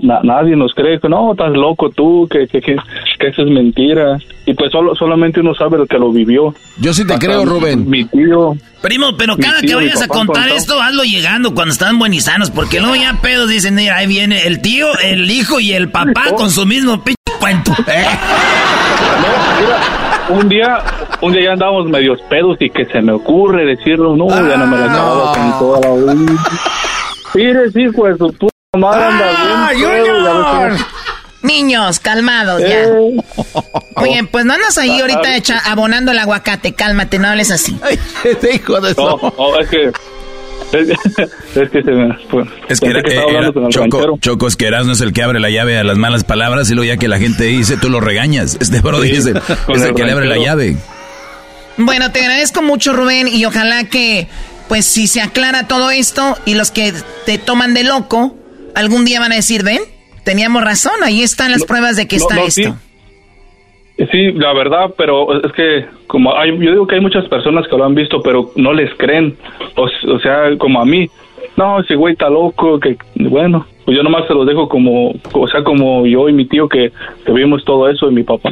na- nadie nos cree que no, estás loco tú, que, que, que, que eso es mentira. Y pues solo, solamente uno sabe lo que lo vivió. Yo sí te Hasta creo, Rubén. Mi tío. Primo, pero cada que tío, mi vayas a contar contó. esto, hazlo llegando cuando están buenizanos, porque luego ya pedos dicen, mira, ahí viene el tío, el hijo y el papá Oh. con su mismo pinche cuento. Un día, un día ya andábamos medios pedos y que se me ocurre decirlo, no, ya no me la acababa con toda la vida. Mire, sí, pues su puta madre anda bien. pedo, ya ves que- Niños, calmados ya. Eh. Oye, pues no andas ahí ahorita echa- abonando el aguacate, cálmate, no hables así. Este hijo de No, no, es que. Es, que se me. pues, Es que, era, estaba era- hablando con el Choco, ranchero. Choco, es que Erasmo es el que abre la llave a las malas palabras y luego ya que la gente dice, tú lo regañas. Este bro Sí, dice, es el el que le abre la llave. Bueno, te agradezco mucho, Rubén, y ojalá que, pues, si se aclara todo esto y los que te toman de loco, algún día van a decir, ven, teníamos razón, ahí están las pruebas de que no, está no, esto. Sí, la verdad, pero es que como hay, yo digo que hay muchas personas que lo han visto, pero no les creen. O, o sea, como a mí. No, ese güey está loco, que bueno, pues yo nomás se los dejo como, o sea, como yo y mi tío que, que vimos todo eso y mi papá.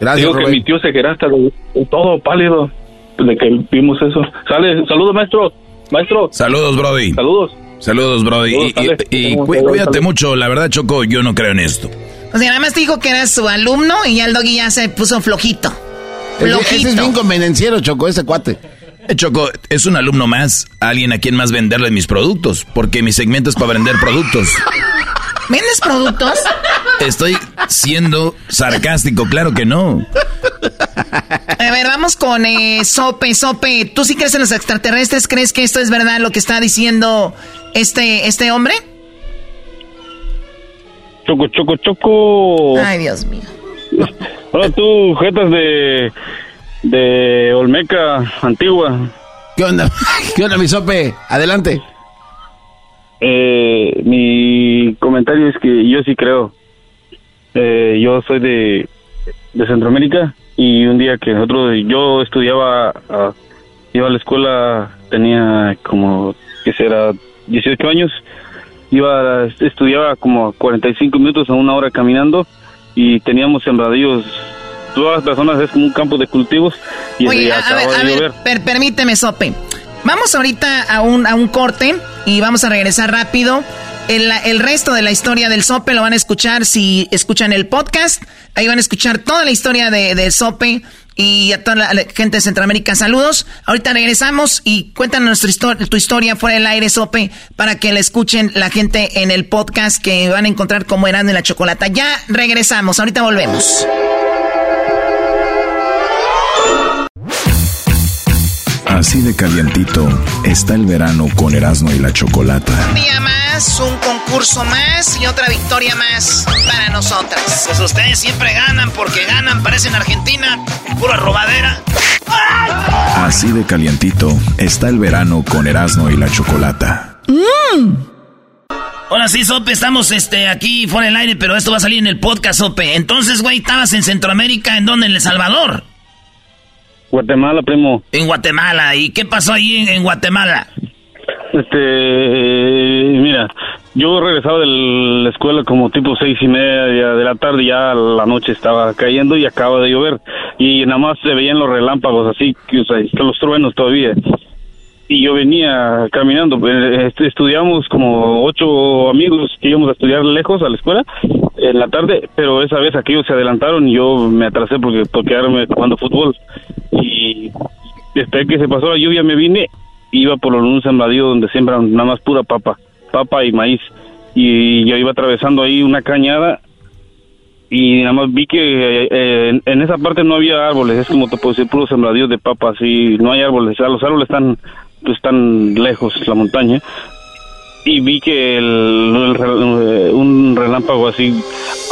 Gracias, Digo que mi tío se quedó hasta lo- todo pálido de que vimos eso. Sale, saludos maestro, maestro. Saludos, Brody. Saludos. Saludos, Brody. Saludos, Y- cuídate saludos. mucho. La verdad, Choco, yo no creo en esto. O sea, nada más te dijo que eras su alumno y ya el doggy ya se puso flojito. Ese, Flojito. ese es bien convenenciero, Choco, ese cuate. Eh, Choco, es un alumno más, alguien a quien más venderle mis productos, porque mi segmento es para vender productos. ¿Vendes productos? Estoy siendo sarcástico, claro que no. A ver, vamos con eh, Sope. Sope, ¿tú sí crees en los extraterrestres? ¿Crees que esto es verdad lo que está diciendo este, este hombre? Choco, choco, choco. Ay, Dios mío. Hola tú, jetas de, de Olmeca, Antigua. ¿Qué onda? ¿Qué onda, mi sope? Adelante. Eh, mi comentario es que yo sí creo. Eh, yo soy de, de Centroamérica y un día que nosotros, yo estudiaba, ah, iba a la escuela, tenía como, que será, 18 años, iba, estudiaba como 45 minutos a una hora caminando y teníamos sembradillos, todas las personas es como un campo de cultivos y Oye, a, a ver, a ver, per- permíteme, Sope. Vamos ahorita a un, a un corte y vamos a regresar rápido. El, el resto de la historia del Sope lo van a escuchar si escuchan el podcast. Ahí van a escuchar toda la historia de, de Sope y a toda la, gente de Centroamérica. Saludos. Ahorita regresamos y cuéntanos nuestra historia, tu historia fuera del aire, Sope, para que la escuchen la gente en el podcast que van a encontrar como eran en la chocolata. Ya regresamos. Ahorita volvemos. Así de calientito está el verano con Erasmo y la Chocolata. Un día más, un concurso más y otra victoria más para nosotras. Pues ustedes siempre ganan porque ganan, parecen Argentina, pura robadera. Así de calientito está el verano con Erasmo y la Chocolata. Ahora sí, Sope, estamos este, aquí fuera del aire, pero esto va a salir en el podcast, Sope. Entonces, güey, estabas en Centroamérica, ¿en dónde? En El Salvador. Guatemala, primo. En Guatemala. ¿Y qué pasó ahí en, en Guatemala? Este, mira, yo regresaba de la escuela como tipo seis y media de la tarde, ya la noche estaba cayendo y acaba de llover y nada más se veían los relámpagos así, que, o sea, los truenos todavía. Y yo venía caminando, eh, estudiamos como ocho amigos que íbamos a estudiar lejos a la escuela en la tarde, pero esa vez aquellos se adelantaron y yo me atrasé porque por quedarme jugando fútbol y después que se pasó la lluvia me vine iba por un sembradío donde siembran nada más pura papa, papa y maíz. Y yo iba atravesando ahí una cañada y nada más vi que eh, en, esa parte no había árboles, es como te puedo decir, puros sembradíos de papas y no hay árboles, o los árboles están, están lejos, la montaña. Y vi que el- el re- un relámpago así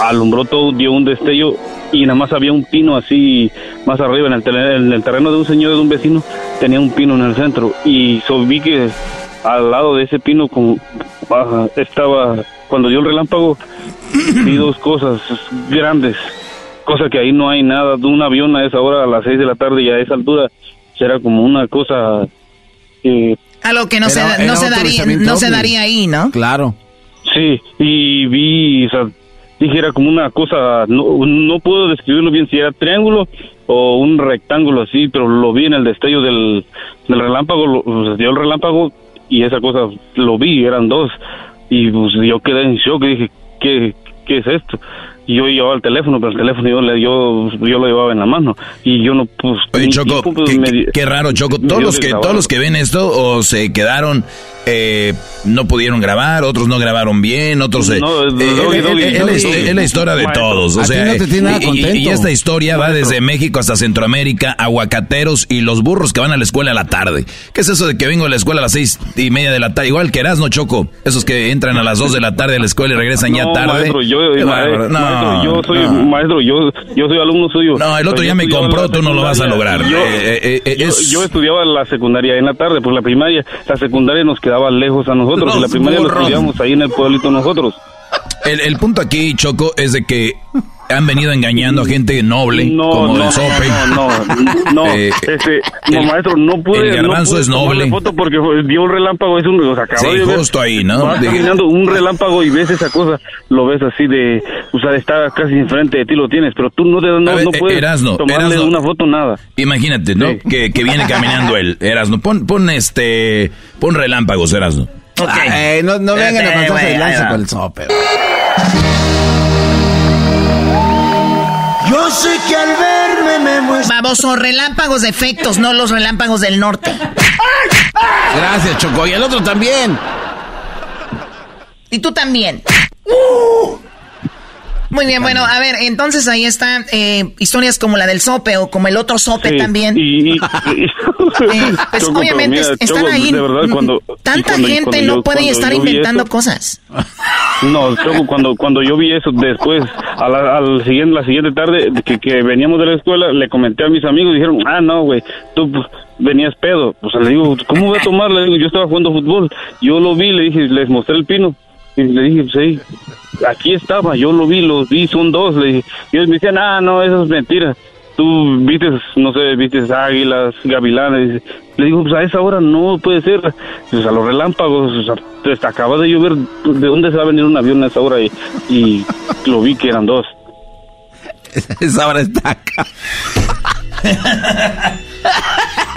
alumbró todo, dio un destello y nada más había un pino así más arriba en el, terreno, en el terreno de un señor de un vecino tenía un pino en el centro y so, vi que al lado de ese pino como ah, estaba cuando dio el relámpago vi dos cosas grandes cosa que ahí no hay nada de un avión a esa hora a las seis de la tarde y a esa altura será como una cosa que Algo que no, Era- se, no, se daría, avistamiento no se ovni. daría ahí, ¿no? Claro. Sí, y vi, o sea, dije era como una cosa, no, no puedo describirlo bien si era triángulo o un rectángulo así, pero lo vi en el destello del, del relámpago, lo, pues, dio el relámpago y esa cosa lo vi, eran dos. Y pues yo quedé en shock y dije, ¿qué, qué es esto? Y yo llevaba el teléfono, pero el teléfono yo, yo, yo lo llevaba en la mano. Y yo no, pues... Oye, Choco, tiempo, pues, qué, me raro, Choco. Todos los, que, todos los que ven esto o se quedaron, eh, no pudieron grabar, otros no grabaron bien, otros... eh, No, eh, es la historia de Maestro, todos. O sea, no te tiene nada y- esta historia va desde México hasta Centroamérica, aguacateros y los burros que van a la escuela a la tarde. ¿Qué es eso de que vengo a la escuela a las seis y media de la tarde? Igual que Erasmo, Choco. Esos que entran a las dos de la tarde a la escuela y regresan ya No, tarde. maestro, yo, eh, bárbaro. No, maestro, yo soy no. maestro, yo, yo soy alumno suyo. No, el otro ya yo me compró, tú no lo vas a lograr. Yo, Eh, eh, eh, yo- es- yo estudiaba la secundaria en la tarde, pues la primaria, la secundaria nos quedaba lejos a nosotros, y la primaria burros. estudiamos ahí en el pueblito nosotros. El, el punto aquí, Choco, es de que han venido engañando a gente noble, No, como no, el Sope. no, no, no, Eh, este, no, el- maestro, no pude, el garbanzo no pude es noble. foto porque dio un relámpago, es un, o sea, Sí, de ver, justo ahí, ¿no? vas De- caminando un relámpago y ves esa cosa, lo ves así de, o sea, está casi enfrente de ti, lo tienes, pero tú no te, no, ver, no eh, puedes Erasno, tomarle Erasno. una foto, nada. Imagínate, ¿no? Que, que viene caminando él, Erasno. Pon, pon este, pon relámpagos, Erasno. Eh, no, no vengan a pasarse de lanza con el sope. Yo sé que al verme me muestra... Baboso, relámpagos de efectos, no los relámpagos del norte. Gracias, Choco. Y el otro también. Y tú también. Muy bien, bueno, a ver, entonces ahí están eh, historias como la del sope o como el otro sope Sí, también. Y, y- Eh, pues Choco, obviamente mira, están Choco, ahí. de verdad, cuando- y Tanta cuando- y gente cuando no yo- puede estar yo inventando eso- cosas. No, Choco, cuando, cuando yo vi eso después, a la, al siguiente, la siguiente tarde que, que veníamos de la escuela, le comenté a mis amigos, dijeron, ah, no, güey, tú pues, venías pedo. Pues le digo, ¿cómo voy a tomar? Le digo, yo estaba jugando fútbol. Yo lo vi, le dije, les mostré el pino. Y le dije, pues sí, aquí estaba, yo lo vi, los vi, son dos. Le dije, y ellos me decían, ah, no, eso es mentira. Tú viste, no sé, viste águilas, gavilanes. Le digo, pues a esa hora no puede ser. Pues a los relámpagos, o sea, pues, acaba de llover. ¿De dónde se va a venir un avión a esa hora? Y, y lo vi que eran dos. Esa hora está acá.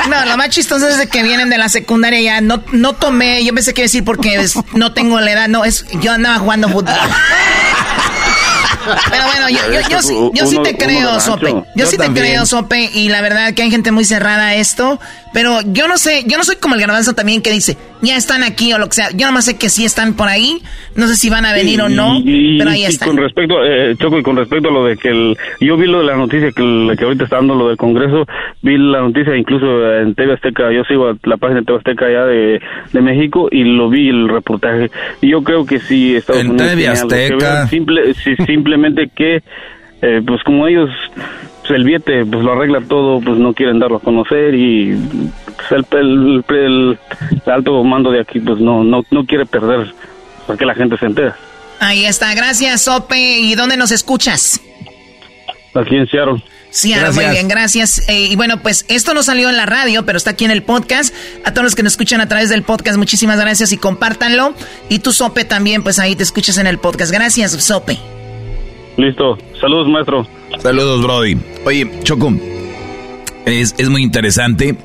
No, lo más chistoso es de que vienen de la secundaria ya. No, no tomé, yo pensé que iba a decir porque es- no tengo la edad. No, es yo andaba jugando fútbol. Pero bueno, yo, yo, yo, sí- yo sí te creo. Sope. Yo, sí te creo, Sope. Y la verdad que hay gente muy cerrada a esto. Pero yo no sé, yo no soy como el garbanzo también que dice, ya están aquí o lo que sea. Yo nomás sé que sí están por ahí. No sé si van a venir o no, Y- pero ahí y están. con respecto, eh, Choco, y con respecto a lo de que el, yo vi lo de la noticia que, el- que ahorita está dando lo del Congreso, vi la noticia incluso en TV Azteca, yo sigo a la página de TV Azteca allá de, de México y lo vi el reportaje. Y yo creo que sí, Estados En Unidos TV algo que Azteca. ver, simple, sí, simplemente que, eh, pues como ellos, el viete, pues lo arregla todo, pues no quieren darlo a conocer y pues, el, el, el- el alto mando de aquí, pues no, no, no quiere perder, para que la gente se entera. Ahí está. Gracias, Sope. ¿Y dónde nos escuchas? Aquí en Seattle. Sí, Ana, muy bien, gracias. Eh, y bueno, pues esto no salió en la radio, pero está aquí en el podcast. A todos los que nos escuchan a través del podcast, muchísimas gracias y compártanlo. Y tú, Sope, también, pues ahí te escuchas en el podcast. Gracias, Sope. Listo. Saludos, maestro. Saludos, Brody. Oye, Choco, es, es muy interesante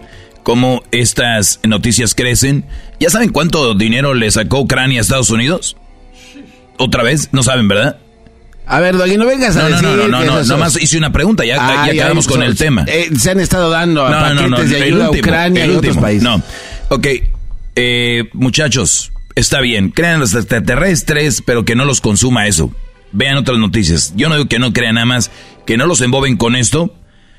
cómo estas noticias crecen. ¿Ya saben cuánto dinero le sacó Ucrania a Estados Unidos? ¿Otra vez? No saben, ¿verdad? A ver, Doggy, no vengas a No, no, decir no, no, que no, esos- nomás hice una pregunta, ya, ya Ay, acabamos ay, con el tema. eh, se han estado dando No, paquetes no, no, de el ayuda último, a Ucrania y otros último. países. No, ok, eh, muchachos, está bien, crean los extraterrestres, pero que no los consuma eso. Vean otras noticias. Yo no digo que no crean nada más, que no los emboben con esto.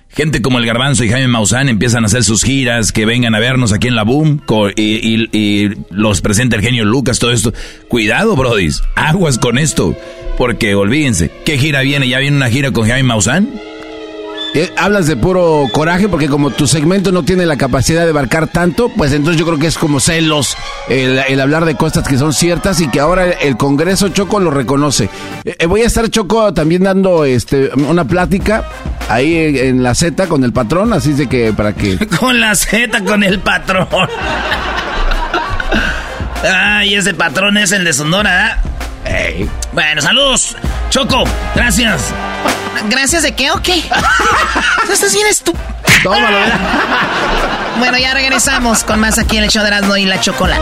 Gente como el Garbanzo y Jaime Maussan empiezan a hacer sus giras, que vengan a vernos aquí en la Boom y los presenta el genio Lucas, todo esto. Cuidado, brodis, aguas con esto, porque olvídense, ¿qué gira viene? ¿Ya viene una gira con Jaime Maussan? Eh, hablas de puro coraje porque como tu segmento no tiene la capacidad de abarcar tanto, pues entonces yo creo que es como celos el, el hablar de cosas que son ciertas y que ahora el Congreso Choco lo reconoce. Eh, eh, voy a estar Choco también dando este una plática ahí en, en la Z con el patrón, así de que para que Con la Z, con el patrón. Ay, ese patrón es el de Sonora, ¿eh? Bueno, saludos. Choco, gracias. ¿Gracias de qué o qué? Estás bien estúpido. Tómalo, Bueno, ya regresamos con más aquí en el show de Erasmo y la Chocolata.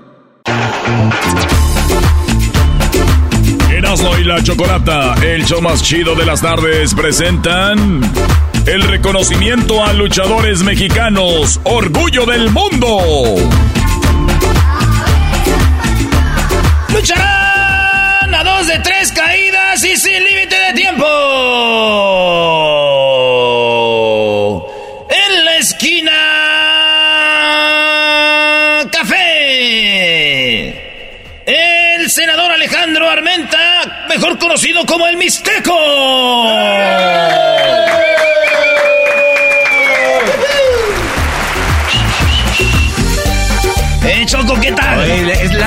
Erasmo y la Chocolata, el show más chido de las tardes, presentan el reconocimiento a luchadores mexicanos, orgullo del mundo. Lucharán a dos de tres caídas y sin límite de tiempo. Senador Alejandro Armenta, mejor conocido como el Mixteco.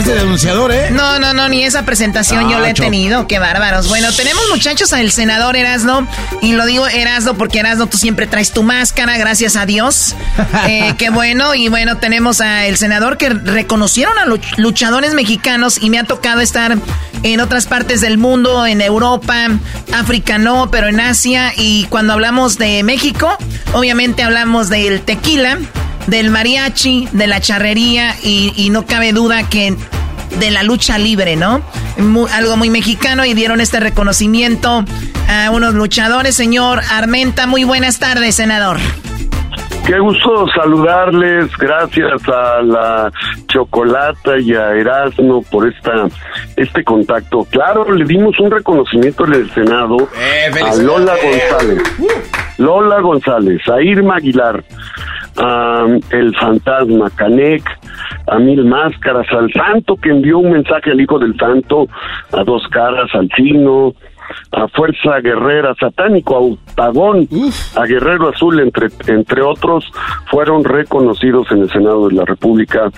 De denunciador, ¿eh? No, no, no, ni esa presentación yo la he tenido. Qué bárbaros. Bueno, tenemos muchachos al senador Erasno. Y lo digo Erasno porque Erasno tú siempre traes tu máscara, gracias a Dios. Eh, qué bueno. Y bueno, tenemos al senador que reconocieron a luchadores mexicanos y me ha tocado estar en otras partes del mundo, en Europa, África no, pero en Asia. Y cuando hablamos de México, obviamente hablamos del tequila del mariachi, de la charrería y, no cabe duda que de la lucha libre, ¿no? algo muy mexicano y dieron este reconocimiento a unos luchadores. Señor Armenta, muy buenas tardes, senador. Qué gusto saludarles, gracias a la Chocolata y a Erasmo por esta este contacto. Claro, le dimos un reconocimiento en el Senado eh, a Lola González, Lola González, a Irma Aguilar, a El Fantasma, Canek, a Mil Máscaras, al Santo que envió un mensaje al Hijo del Santo, a Dos Caras, al Chino, a Fuerza Guerrera, Satánico, a Utagón, a Guerrero Azul, entre, entre otros, fueron reconocidos en el Senado de la República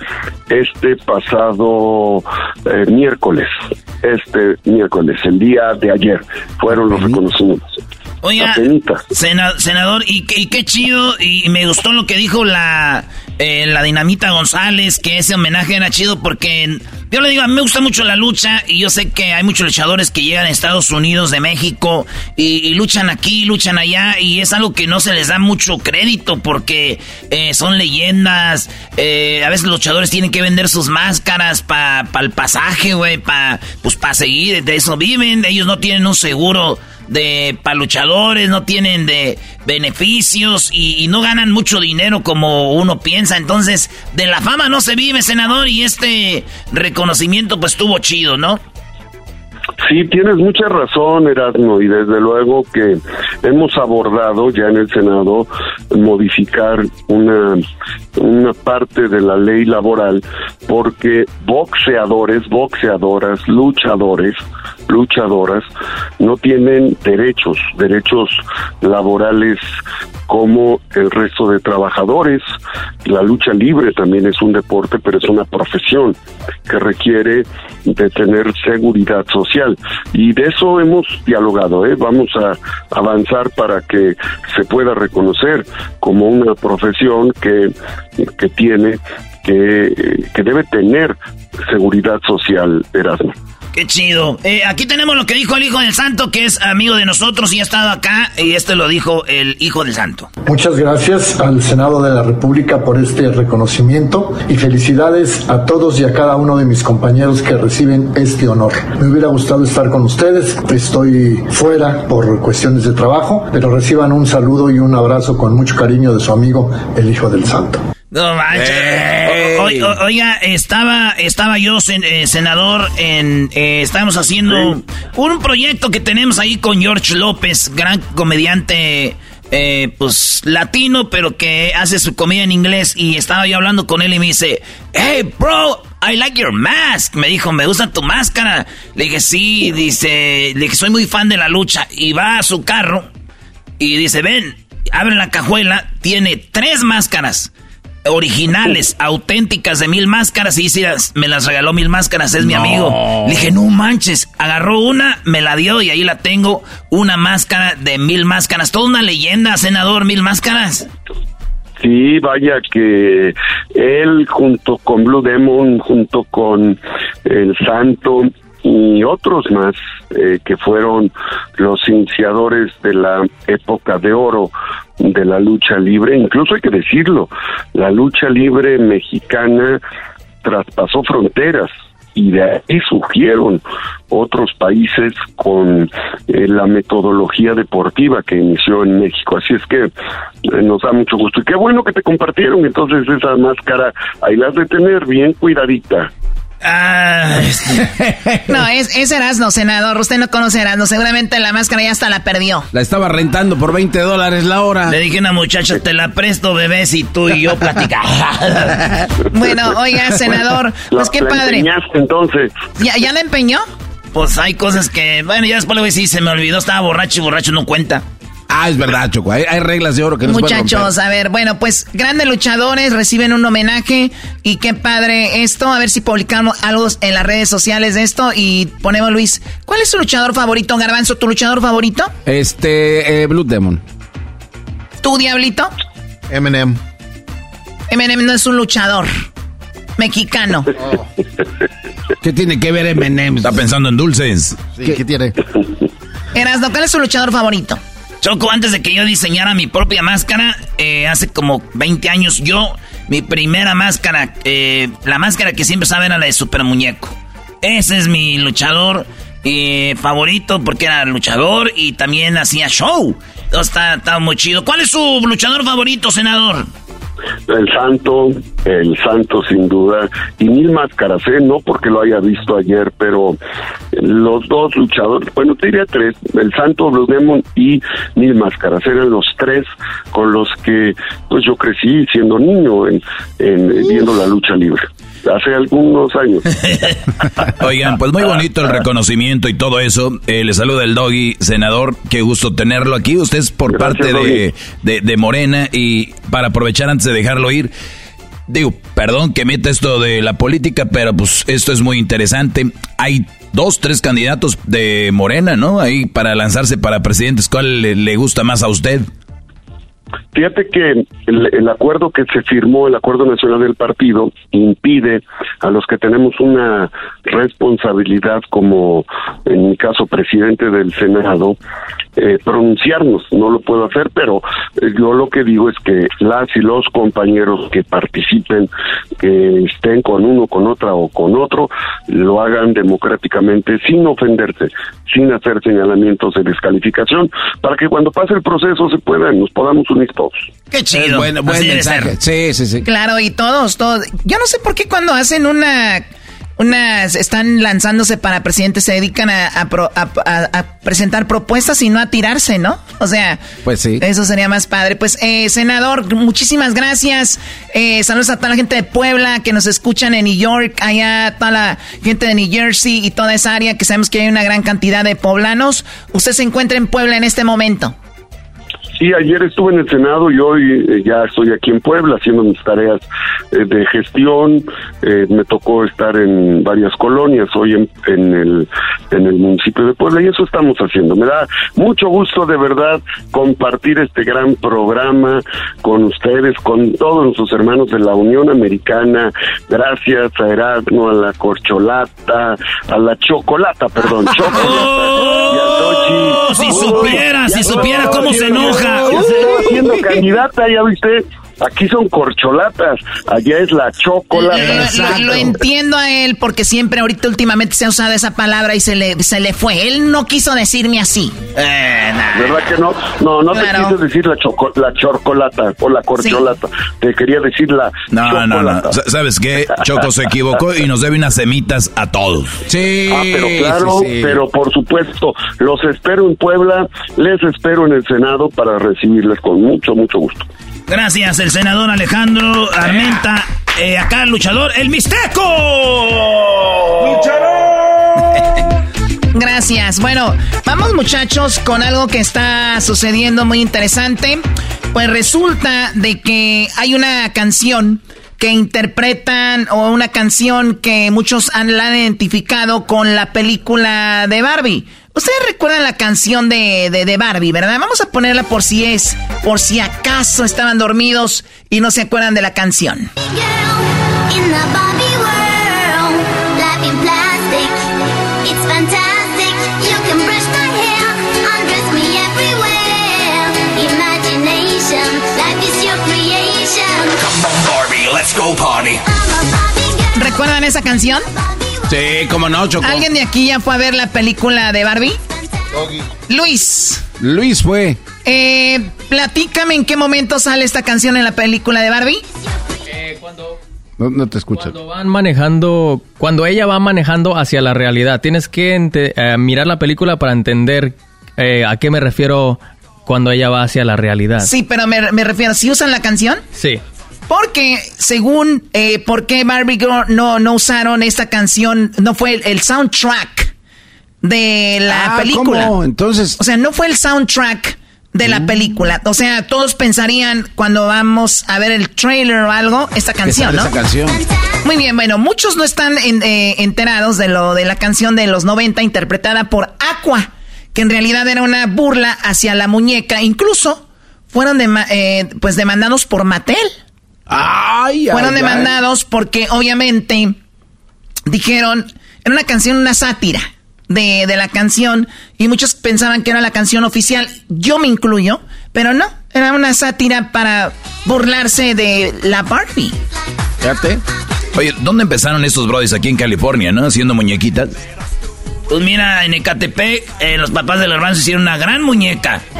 este pasado eh, miércoles, este miércoles, el día de ayer, fueron los reconocimientos. Oiga, senador, y, qué chido, y me gustó lo que dijo la, eh, la Dinamita González, que ese homenaje era chido porque yo le digo, a mí me gusta mucho la lucha y yo sé que hay muchos luchadores que llegan a Estados Unidos de México y, luchan aquí, luchan allá y es algo que no se les da mucho crédito porque eh, son leyendas. Eh, a veces los luchadores tienen que vender sus máscaras para el pasaje, güey, para pues, pa seguir, de eso viven. Ellos no tienen un seguro de paluchadores, no tienen de beneficios y, no ganan mucho dinero como uno piensa. Entonces, de la fama no se vive, senador, y este reconocimiento pues estuvo chido, ¿no? Sí, tienes mucha razón, Erasmo, y desde luego que hemos abordado ya en el Senado modificar una, una parte de la ley laboral porque boxeadores, boxeadoras, luchadores, luchadoras no tienen derechos, derechos laborales como el resto de trabajadores. La lucha libre también es un deporte, pero es una profesión que requiere de tener seguridad social. Y de eso hemos dialogado, ¿eh? vamos a avanzar para que se pueda reconocer como una profesión que, que tiene, que, que debe tener seguridad social, Erasmo. Qué chido. Eh, aquí tenemos lo que dijo el Hijo del Santo, que es amigo de nosotros y ha estado acá. Y este lo dijo el Hijo del Santo. Muchas gracias al Senado de la República por este reconocimiento y felicidades a todos y a cada uno de mis compañeros que reciben este honor. Me hubiera gustado estar con ustedes. Estoy fuera por cuestiones de trabajo, pero reciban un saludo y un abrazo con mucho cariño de su amigo, el Hijo del Santo. No manches. oiga, estaba, estaba yo, eh, senador, en, eh, estábamos haciendo un proyecto que tenemos ahí con George López, gran comediante, eh, pues latino, pero que hace su comida en inglés. Y estaba yo hablando con él y me dice, hey, bro, I like your mask. Me dijo, me gusta tu máscara. Le dije, sí, dice, le dije, soy muy fan de la lucha. Y va a su carro y dice, ven, abre la cajuela, tiene tres máscaras originales, auténticas de mil máscaras. Y me las regaló mil máscaras, es mi amigo. Le dije, no manches. Agarró una, me la dio y ahí la tengo. Una máscara de mil máscaras. Toda una leyenda, senador, mil máscaras. Sí, vaya que él junto con Blue Demon, junto con el Santo y otros más eh, que fueron los iniciadores de la época de oro de la lucha libre, incluso hay que decirlo, la lucha libre mexicana traspasó fronteras, y de ahí surgieron otros países con eh, la metodología deportiva que inició en México. Así es que eh, nos da mucho gusto. Y qué bueno que te compartieron entonces esa máscara, ahí la has de tener bien cuidadita. Ah, no, es, es Erasno, senador. Usted no conoce Erasno. Seguramente la máscara ya hasta la perdió. La estaba rentando por 20 dólares la hora. Le dije a una muchacha, te la presto, bebé, si tú y yo platicamos. bueno, oiga, senador, pues qué padre. entonces. ¿Ya, ¿Ya la empeñó? Pues hay cosas que, bueno, ya después le voy a decir, se me olvidó, estaba borracho y borracho no cuenta. Ah, es verdad, Choco. Hay, reglas de oro que no Muchachos, a ver, bueno, pues grandes luchadores reciben un homenaje y qué padre esto. A ver si publicamos algo en las redes sociales de esto y ponemos, Luis, ¿cuál es su luchador favorito, Garbanzo? ¿Tu luchador favorito? Este, eh, Blue Demon. ¿Tu diablito? Eminem. Eminem no es un luchador mexicano. ¿Qué tiene que ver Eminem? Está pensando en dulces. Sí, ¿qué, tiene? Erasno, ¿cuál es su luchador favorito? Choco, antes de que yo diseñara mi propia máscara, eh, hace como 20 años, yo, mi primera máscara, eh, la máscara que siempre saben era la de Super Muñeco. Ese es mi luchador eh, favorito porque era luchador y también hacía show. Está, está muy chido. ¿Cuál es su luchador favorito, senador? El santo, el santo sin duda, y mil máscaras, ¿eh? no porque lo haya visto ayer, pero los dos luchadores, bueno, te diría tres, el santo, Blue Demon y mil máscaras, eran los tres con los que pues yo crecí siendo niño en, en viendo la lucha libre hace algunos años. Oigan, pues muy bonito el reconocimiento y todo eso. Eh, le saluda el doggy, senador. Qué gusto tenerlo aquí. Usted es por parte de, de, Morena y para aprovechar antes de dejarlo ir. Digo, perdón que meta esto de la política, pero pues esto es muy interesante. Hay dos, tres candidatos de Morena, ¿no? Ahí para lanzarse para presidentes. ¿Cuál le gusta más a usted? Fíjate que el, acuerdo que se firmó, el acuerdo nacional del partido, impide a los que tenemos una responsabilidad como, en mi caso, presidente del Senado, eh, pronunciarnos. No lo puedo hacer, pero eh, yo lo que digo es que las y los compañeros que participen, que estén con uno, con otra o con otro, lo hagan democráticamente, sin ofenderse, sin hacer señalamientos de descalificación, para que cuando pase el proceso se puedan, nos podamos todos. Qué chido. buen, mensaje. Sí, sí, sí. Claro, y todos, todos. Yo no sé por qué cuando hacen una unas están lanzándose para presidente, se dedican a, presentar propuestas y no a tirarse, ¿no? O sea, pues sí. Eso sería más padre. Pues, eh, senador, muchísimas gracias. Eh, saludos a toda la gente de Puebla que nos escuchan en New York, allá toda la gente de New Jersey y toda esa área que sabemos que hay una gran cantidad de poblanos. Usted se encuentra en Puebla en este momento. Sí, ayer estuve en el Senado y hoy eh, ya estoy aquí en Puebla haciendo mis tareas eh, de gestión. Eh, me tocó estar en varias colonias hoy en, en, el, en el municipio de Puebla y eso estamos haciendo. Me da mucho gusto de verdad compartir este gran programa con ustedes, con todos nuestros hermanos de la Unión Americana. Gracias a Erasmo, a la Corcholata, a la Chocolata, perdón, Chocolata. Oh, si supiera, si supiera cómo se enoja. Ya se haciendo candidata, ya viste. Aquí son corcholatas, allá es la chocolate. Lo, entiendo a él porque siempre ahorita últimamente se ha usado esa palabra y se le, se le fue. Él no quiso decirme así. Eh, ¿Verdad que no? No, no te quise decir la, choco, la chocolata o la corcholata. Te quería decir la No, no, no. ¿Sabes qué? Choco se equivocó y nos debe unas semitas a todos. Sí. Ah, pero claro, pero por supuesto, los espero en Puebla, les espero en el Senado para recibirles con mucho, mucho gusto. Gracias, el senador Alejandro Armenta eh, acá el luchador, el Mixteco. ¡Luchador! Gracias. Bueno, vamos muchachos con algo que está sucediendo muy interesante. Pues resulta de que hay una canción que interpretan o una canción que muchos han la han identificado con la película de Barbie. Ustedes recuerdan la canción de, de, Barbie, ¿verdad? Vamos a ponerla por si es, por si acaso estaban dormidos y no se acuerdan de la canción. ¿Recuerdan esa canción? Sí, como no, Choco. ¿Alguien de aquí ya fue a ver la película de Barbie? Luis. Luis fue. Eh, platícame en qué momento sale esta canción en la película de Barbie. Eh, cuando... No, te escucho. Cuando van manejando, cuando ella va manejando hacia la realidad, tienes que eh, mirar la película para entender eh, a qué me refiero cuando ella va hacia la realidad. Sí, pero me, me refiero, ¿si usan la canción? Sí. Porque según eh, por qué Barbie Girl no, no usaron esta canción, no fue el, soundtrack de la ah, película. ¿cómo? Entonces. O sea, no fue el soundtrack de la mm. película. O sea, todos pensarían cuando vamos a ver el trailer o algo, esta canción, ¿no? Esa canción. Muy bien, bueno, muchos no están eh, enterados de lo de la canción de los 90 interpretada por Aqua, que en realidad era una burla hacia la muñeca. Incluso fueron eh, pues demandados por Mattel. Ay, Fueron demandados porque obviamente dijeron, era una canción, una sátira de, de, la canción y muchos pensaban que era la canción oficial, yo me incluyo, pero no, era una sátira para burlarse de la Barbie. Fíjate. Oye, ¿dónde empezaron estos brodis aquí en California, no? Haciendo muñequitas. Pues mira, en Ecatepec, eh, los papás del hermano hicieron una gran muñeca.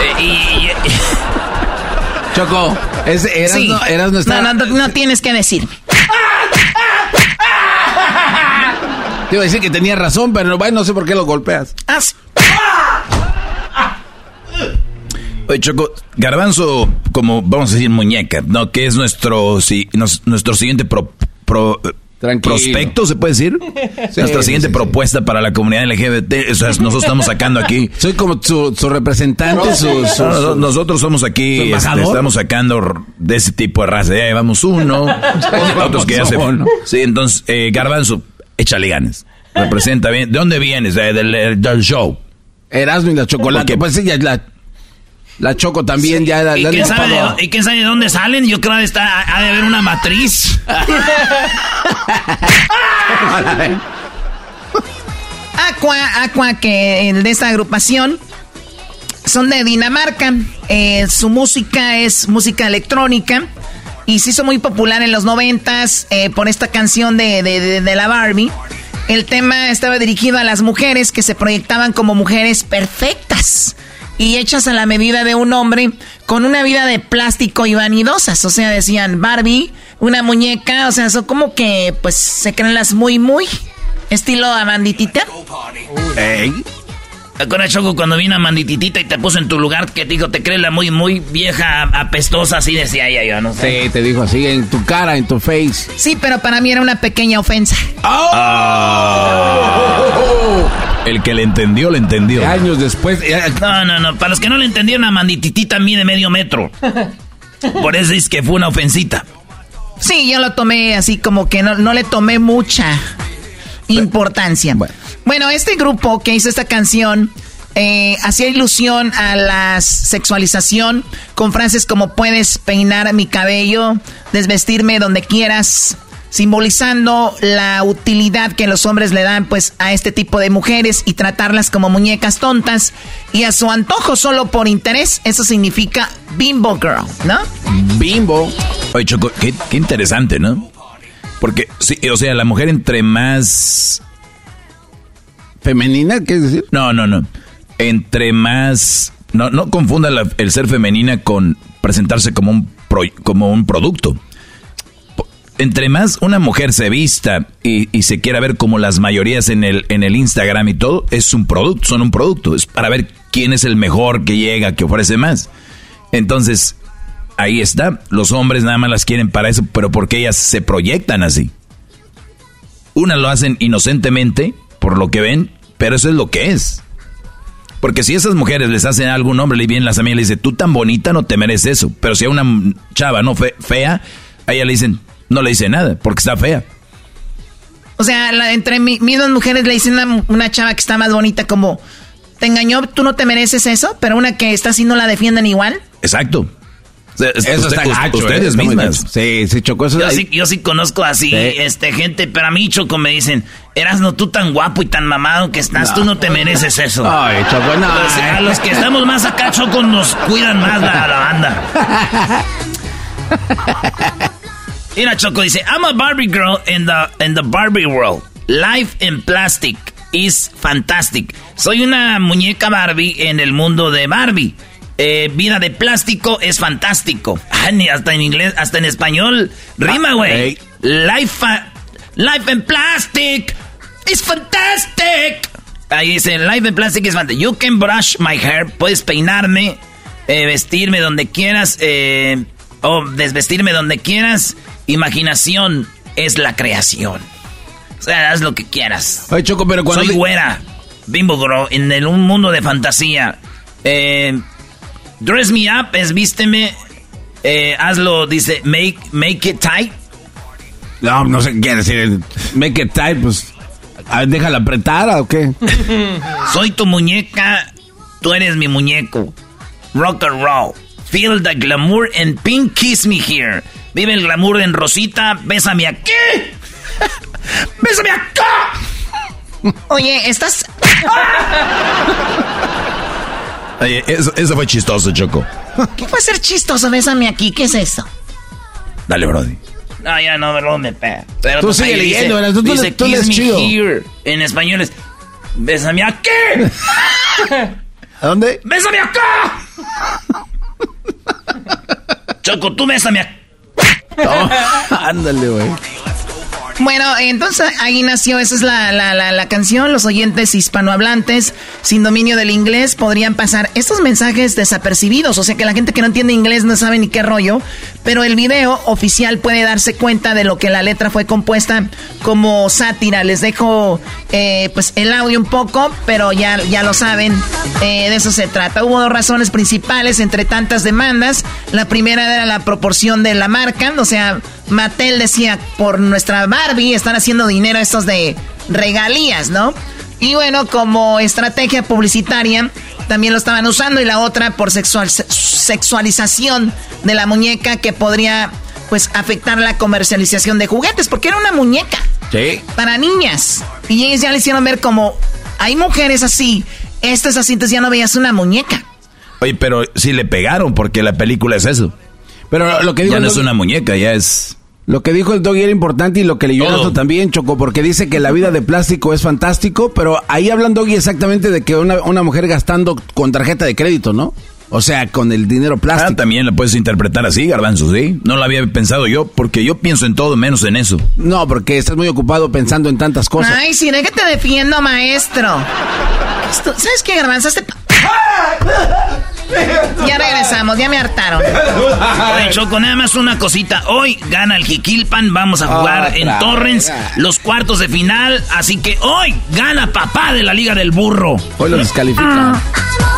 Eh, y Choco, es, eras, no, eras nuestra... No, no, no tienes que decirme. Te iba a decir que tenía razón, pero bueno, no sé por qué lo golpeas. Oye, Choco, Garbanzo, como vamos a decir muñeca, ¿no? Que es nuestro, sí, nuestro siguiente pro, pro prospecto, ¿se puede decir? Nuestra siguiente propuesta para la comunidad LGBT. O sea, nosotros estamos sacando aquí. Soy como su, representante. nosotros somos aquí, este, estamos sacando de ese tipo de raza. Ya llevamos uno. otros que ya se. Sí, entonces, eh, Garbanzo, échale ganas. Representa bien. ¿De dónde vienes? del, del, show. Erasmo y la chocolate. Pues sí, ya la la Choco también ya ¿Y, quién sabe de, ¿Y quién sabe de dónde salen? Yo creo que está, ha de haber una matriz. Aqua, Aqua, que de esta agrupación son de Dinamarca. Eh, su música es música electrónica y se hizo muy popular en los noventas eh, por esta canción de, de, de la Barbie. El tema estaba dirigido a las mujeres que se proyectaban como mujeres perfectas y hechas a la medida de un hombre con una vida de plástico y vanidosas. O sea, decían Barbie, una muñeca, o sea, son como que pues se creen las muy, muy estilo Amanditita. Ey. ¿Te Choco, cuando vino Amandititita y te puso en tu lugar que dijo, te crees la muy, muy vieja, apestosa, así decía ella, yo no sé. Sí, te dijo así, en tu cara, en tu face. Sí, pero para mí era una pequeña ofensa. Oh. El que le entendió, le entendió. Años después. No, no, no. Para los que no le entendieron, Amandititita mide medio metro. Por eso es que fue una ofensita. Sí, yo lo tomé así como que no, no le tomé mucha importancia. Bueno. Bueno, este grupo que hizo esta canción eh, hacía ilusión a la sexualización con frases como puedes peinar mi cabello, desvestirme donde quieras, simbolizando la utilidad que los hombres le dan pues a este tipo de mujeres y tratarlas como muñecas tontas y a su antojo solo por interés, eso significa bimbo girl, ¿no? Bimbo. Oye, Choco, qué, qué interesante, ¿no? Porque, sí, o sea, la mujer entre más ¿Femenina? ¿Qué es decir? No, no, no. Entre más... No, no confunda el ser femenina con presentarse como un, como un producto. Entre más una mujer se vista y, se quiera ver como las mayorías en el, Instagram y todo, es un producto, son un producto. Es para ver quién es el mejor que llega, que ofrece más. Entonces, ahí está. Los hombres nada más las quieren para eso, pero porque ellas se proyectan así. Unas lo hacen inocentemente, por lo que ven, pero eso es lo que es. Porque si esas mujeres les hacen a algún hombre, le vienen las amigas y le dicen, tú tan bonita no te mereces eso. Pero si a una chava no fea, a ella le dicen, no le dice nada, porque está fea. O sea, entre mis dos mujeres le dicen a una, chava que está más bonita como, te engañó, tú no te mereces eso, pero una que está así no la defienden igual. Exacto. Eso está gacho, ustedes ¿eh? mismas. Sí, sí, Choco. Eso yo, sí, yo sí conozco así, este, gente, pero a mí, Choco, me dicen, eras no tú tan guapo y tan mamado que estás, tú no te mereces eso. Ay, Choco, no. Pues, a los que estamos más acá, Choco, nos cuidan más la, la banda. Mira, Choco dice, I'm a Barbie girl in the, in the Barbie world. Life in plastic is fantastic. Soy una muñeca Barbie en el mundo de Barbie. Eh, vida de plástico es fantástico. Ah, hasta en inglés, hasta en español. Rima, güey. Life, life in plastic is fantastic. Ahí dice, life in plastic is fantastic. You can brush my hair. Puedes peinarme, eh, vestirme donde quieras, eh, o desvestirme donde quieras. Imaginación es la creación. O sea, haz lo que quieras. Ay, Choco, pero cuando... Soy güera, bimbo, en un mundo de fantasía. Eh Dress me up es vísteme, eh, hazlo, dice, make, make it tight. No, no sé qué quiere decir. Make it tight, pues. A ver, déjala apretada o qué. Soy tu muñeca, tú eres mi muñeco. Rock and roll. Feel the glamour and pink kiss me here. Vive el glamour en rosita, bésame aquí. bésame acá. Oye, estás. eso, fue chistoso, Choco. ¿Qué puede ser chistoso? Bésame aquí, ¿qué es eso? Dale, Brody. No, ya no, no me pega. Pero tú sigue leyendo, dice, tú, dice, tú kiss me chido. here. En español es, bésame aquí. ¿A dónde? ¡Bésame acá! Choco, tú bésame acá. ándale, güey. Bueno, entonces ahí nació, esa es la, la, la, canción. Los oyentes hispanohablantes sin dominio del inglés podrían pasar estos mensajes desapercibidos. O sea que la gente que no entiende inglés no sabe ni qué rollo. Pero el video oficial puede darse cuenta de lo que la letra fue compuesta como sátira. Les dejo eh, pues el audio un poco, pero ya, ya lo saben, eh, de eso se trata. Hubo dos razones principales entre tantas demandas. La primera era la proporción de la marca, o sea, Mattel decía, por nuestra Barbie están haciendo dinero estos de regalías, ¿no? Y bueno, como estrategia publicitaria también lo estaban usando y la otra por sexual, sexualización de la muñeca que podría pues afectar la comercialización de juguetes porque era una muñeca. Sí. Para niñas. Y ellos ya le hicieron ver como hay mujeres así, esto es así, entonces ya no veías una muñeca. Oye, pero sí le pegaron porque la película es eso. Pero lo que digo ya no es una muñeca, ya es lo que dijo el Doggy era importante y lo que leyó Jonathan también, Choco, porque dice que la vida de plástico es fantástico, pero ahí hablan Doggy exactamente de que una, una mujer gastando con tarjeta de crédito, ¿no? O sea, con el dinero plástico. Ah, también la puedes interpretar así, Garbanzo, ¿sí? No lo había pensado yo, porque yo pienso en todo menos en eso. No, porque estás muy ocupado pensando en tantas cosas. Ay, sí, que te defiendo, maestro. ¿Sabes qué, Garbanzo? Este... Ya regresamos, ya me hartaron. Oye, Choco, nada más una cosita. Hoy gana el Jiquilpan, vamos a jugar en Torrens los cuartos de final. Así que hoy gana papá de la Liga del Burro. Hoy lo descalifican. Ah.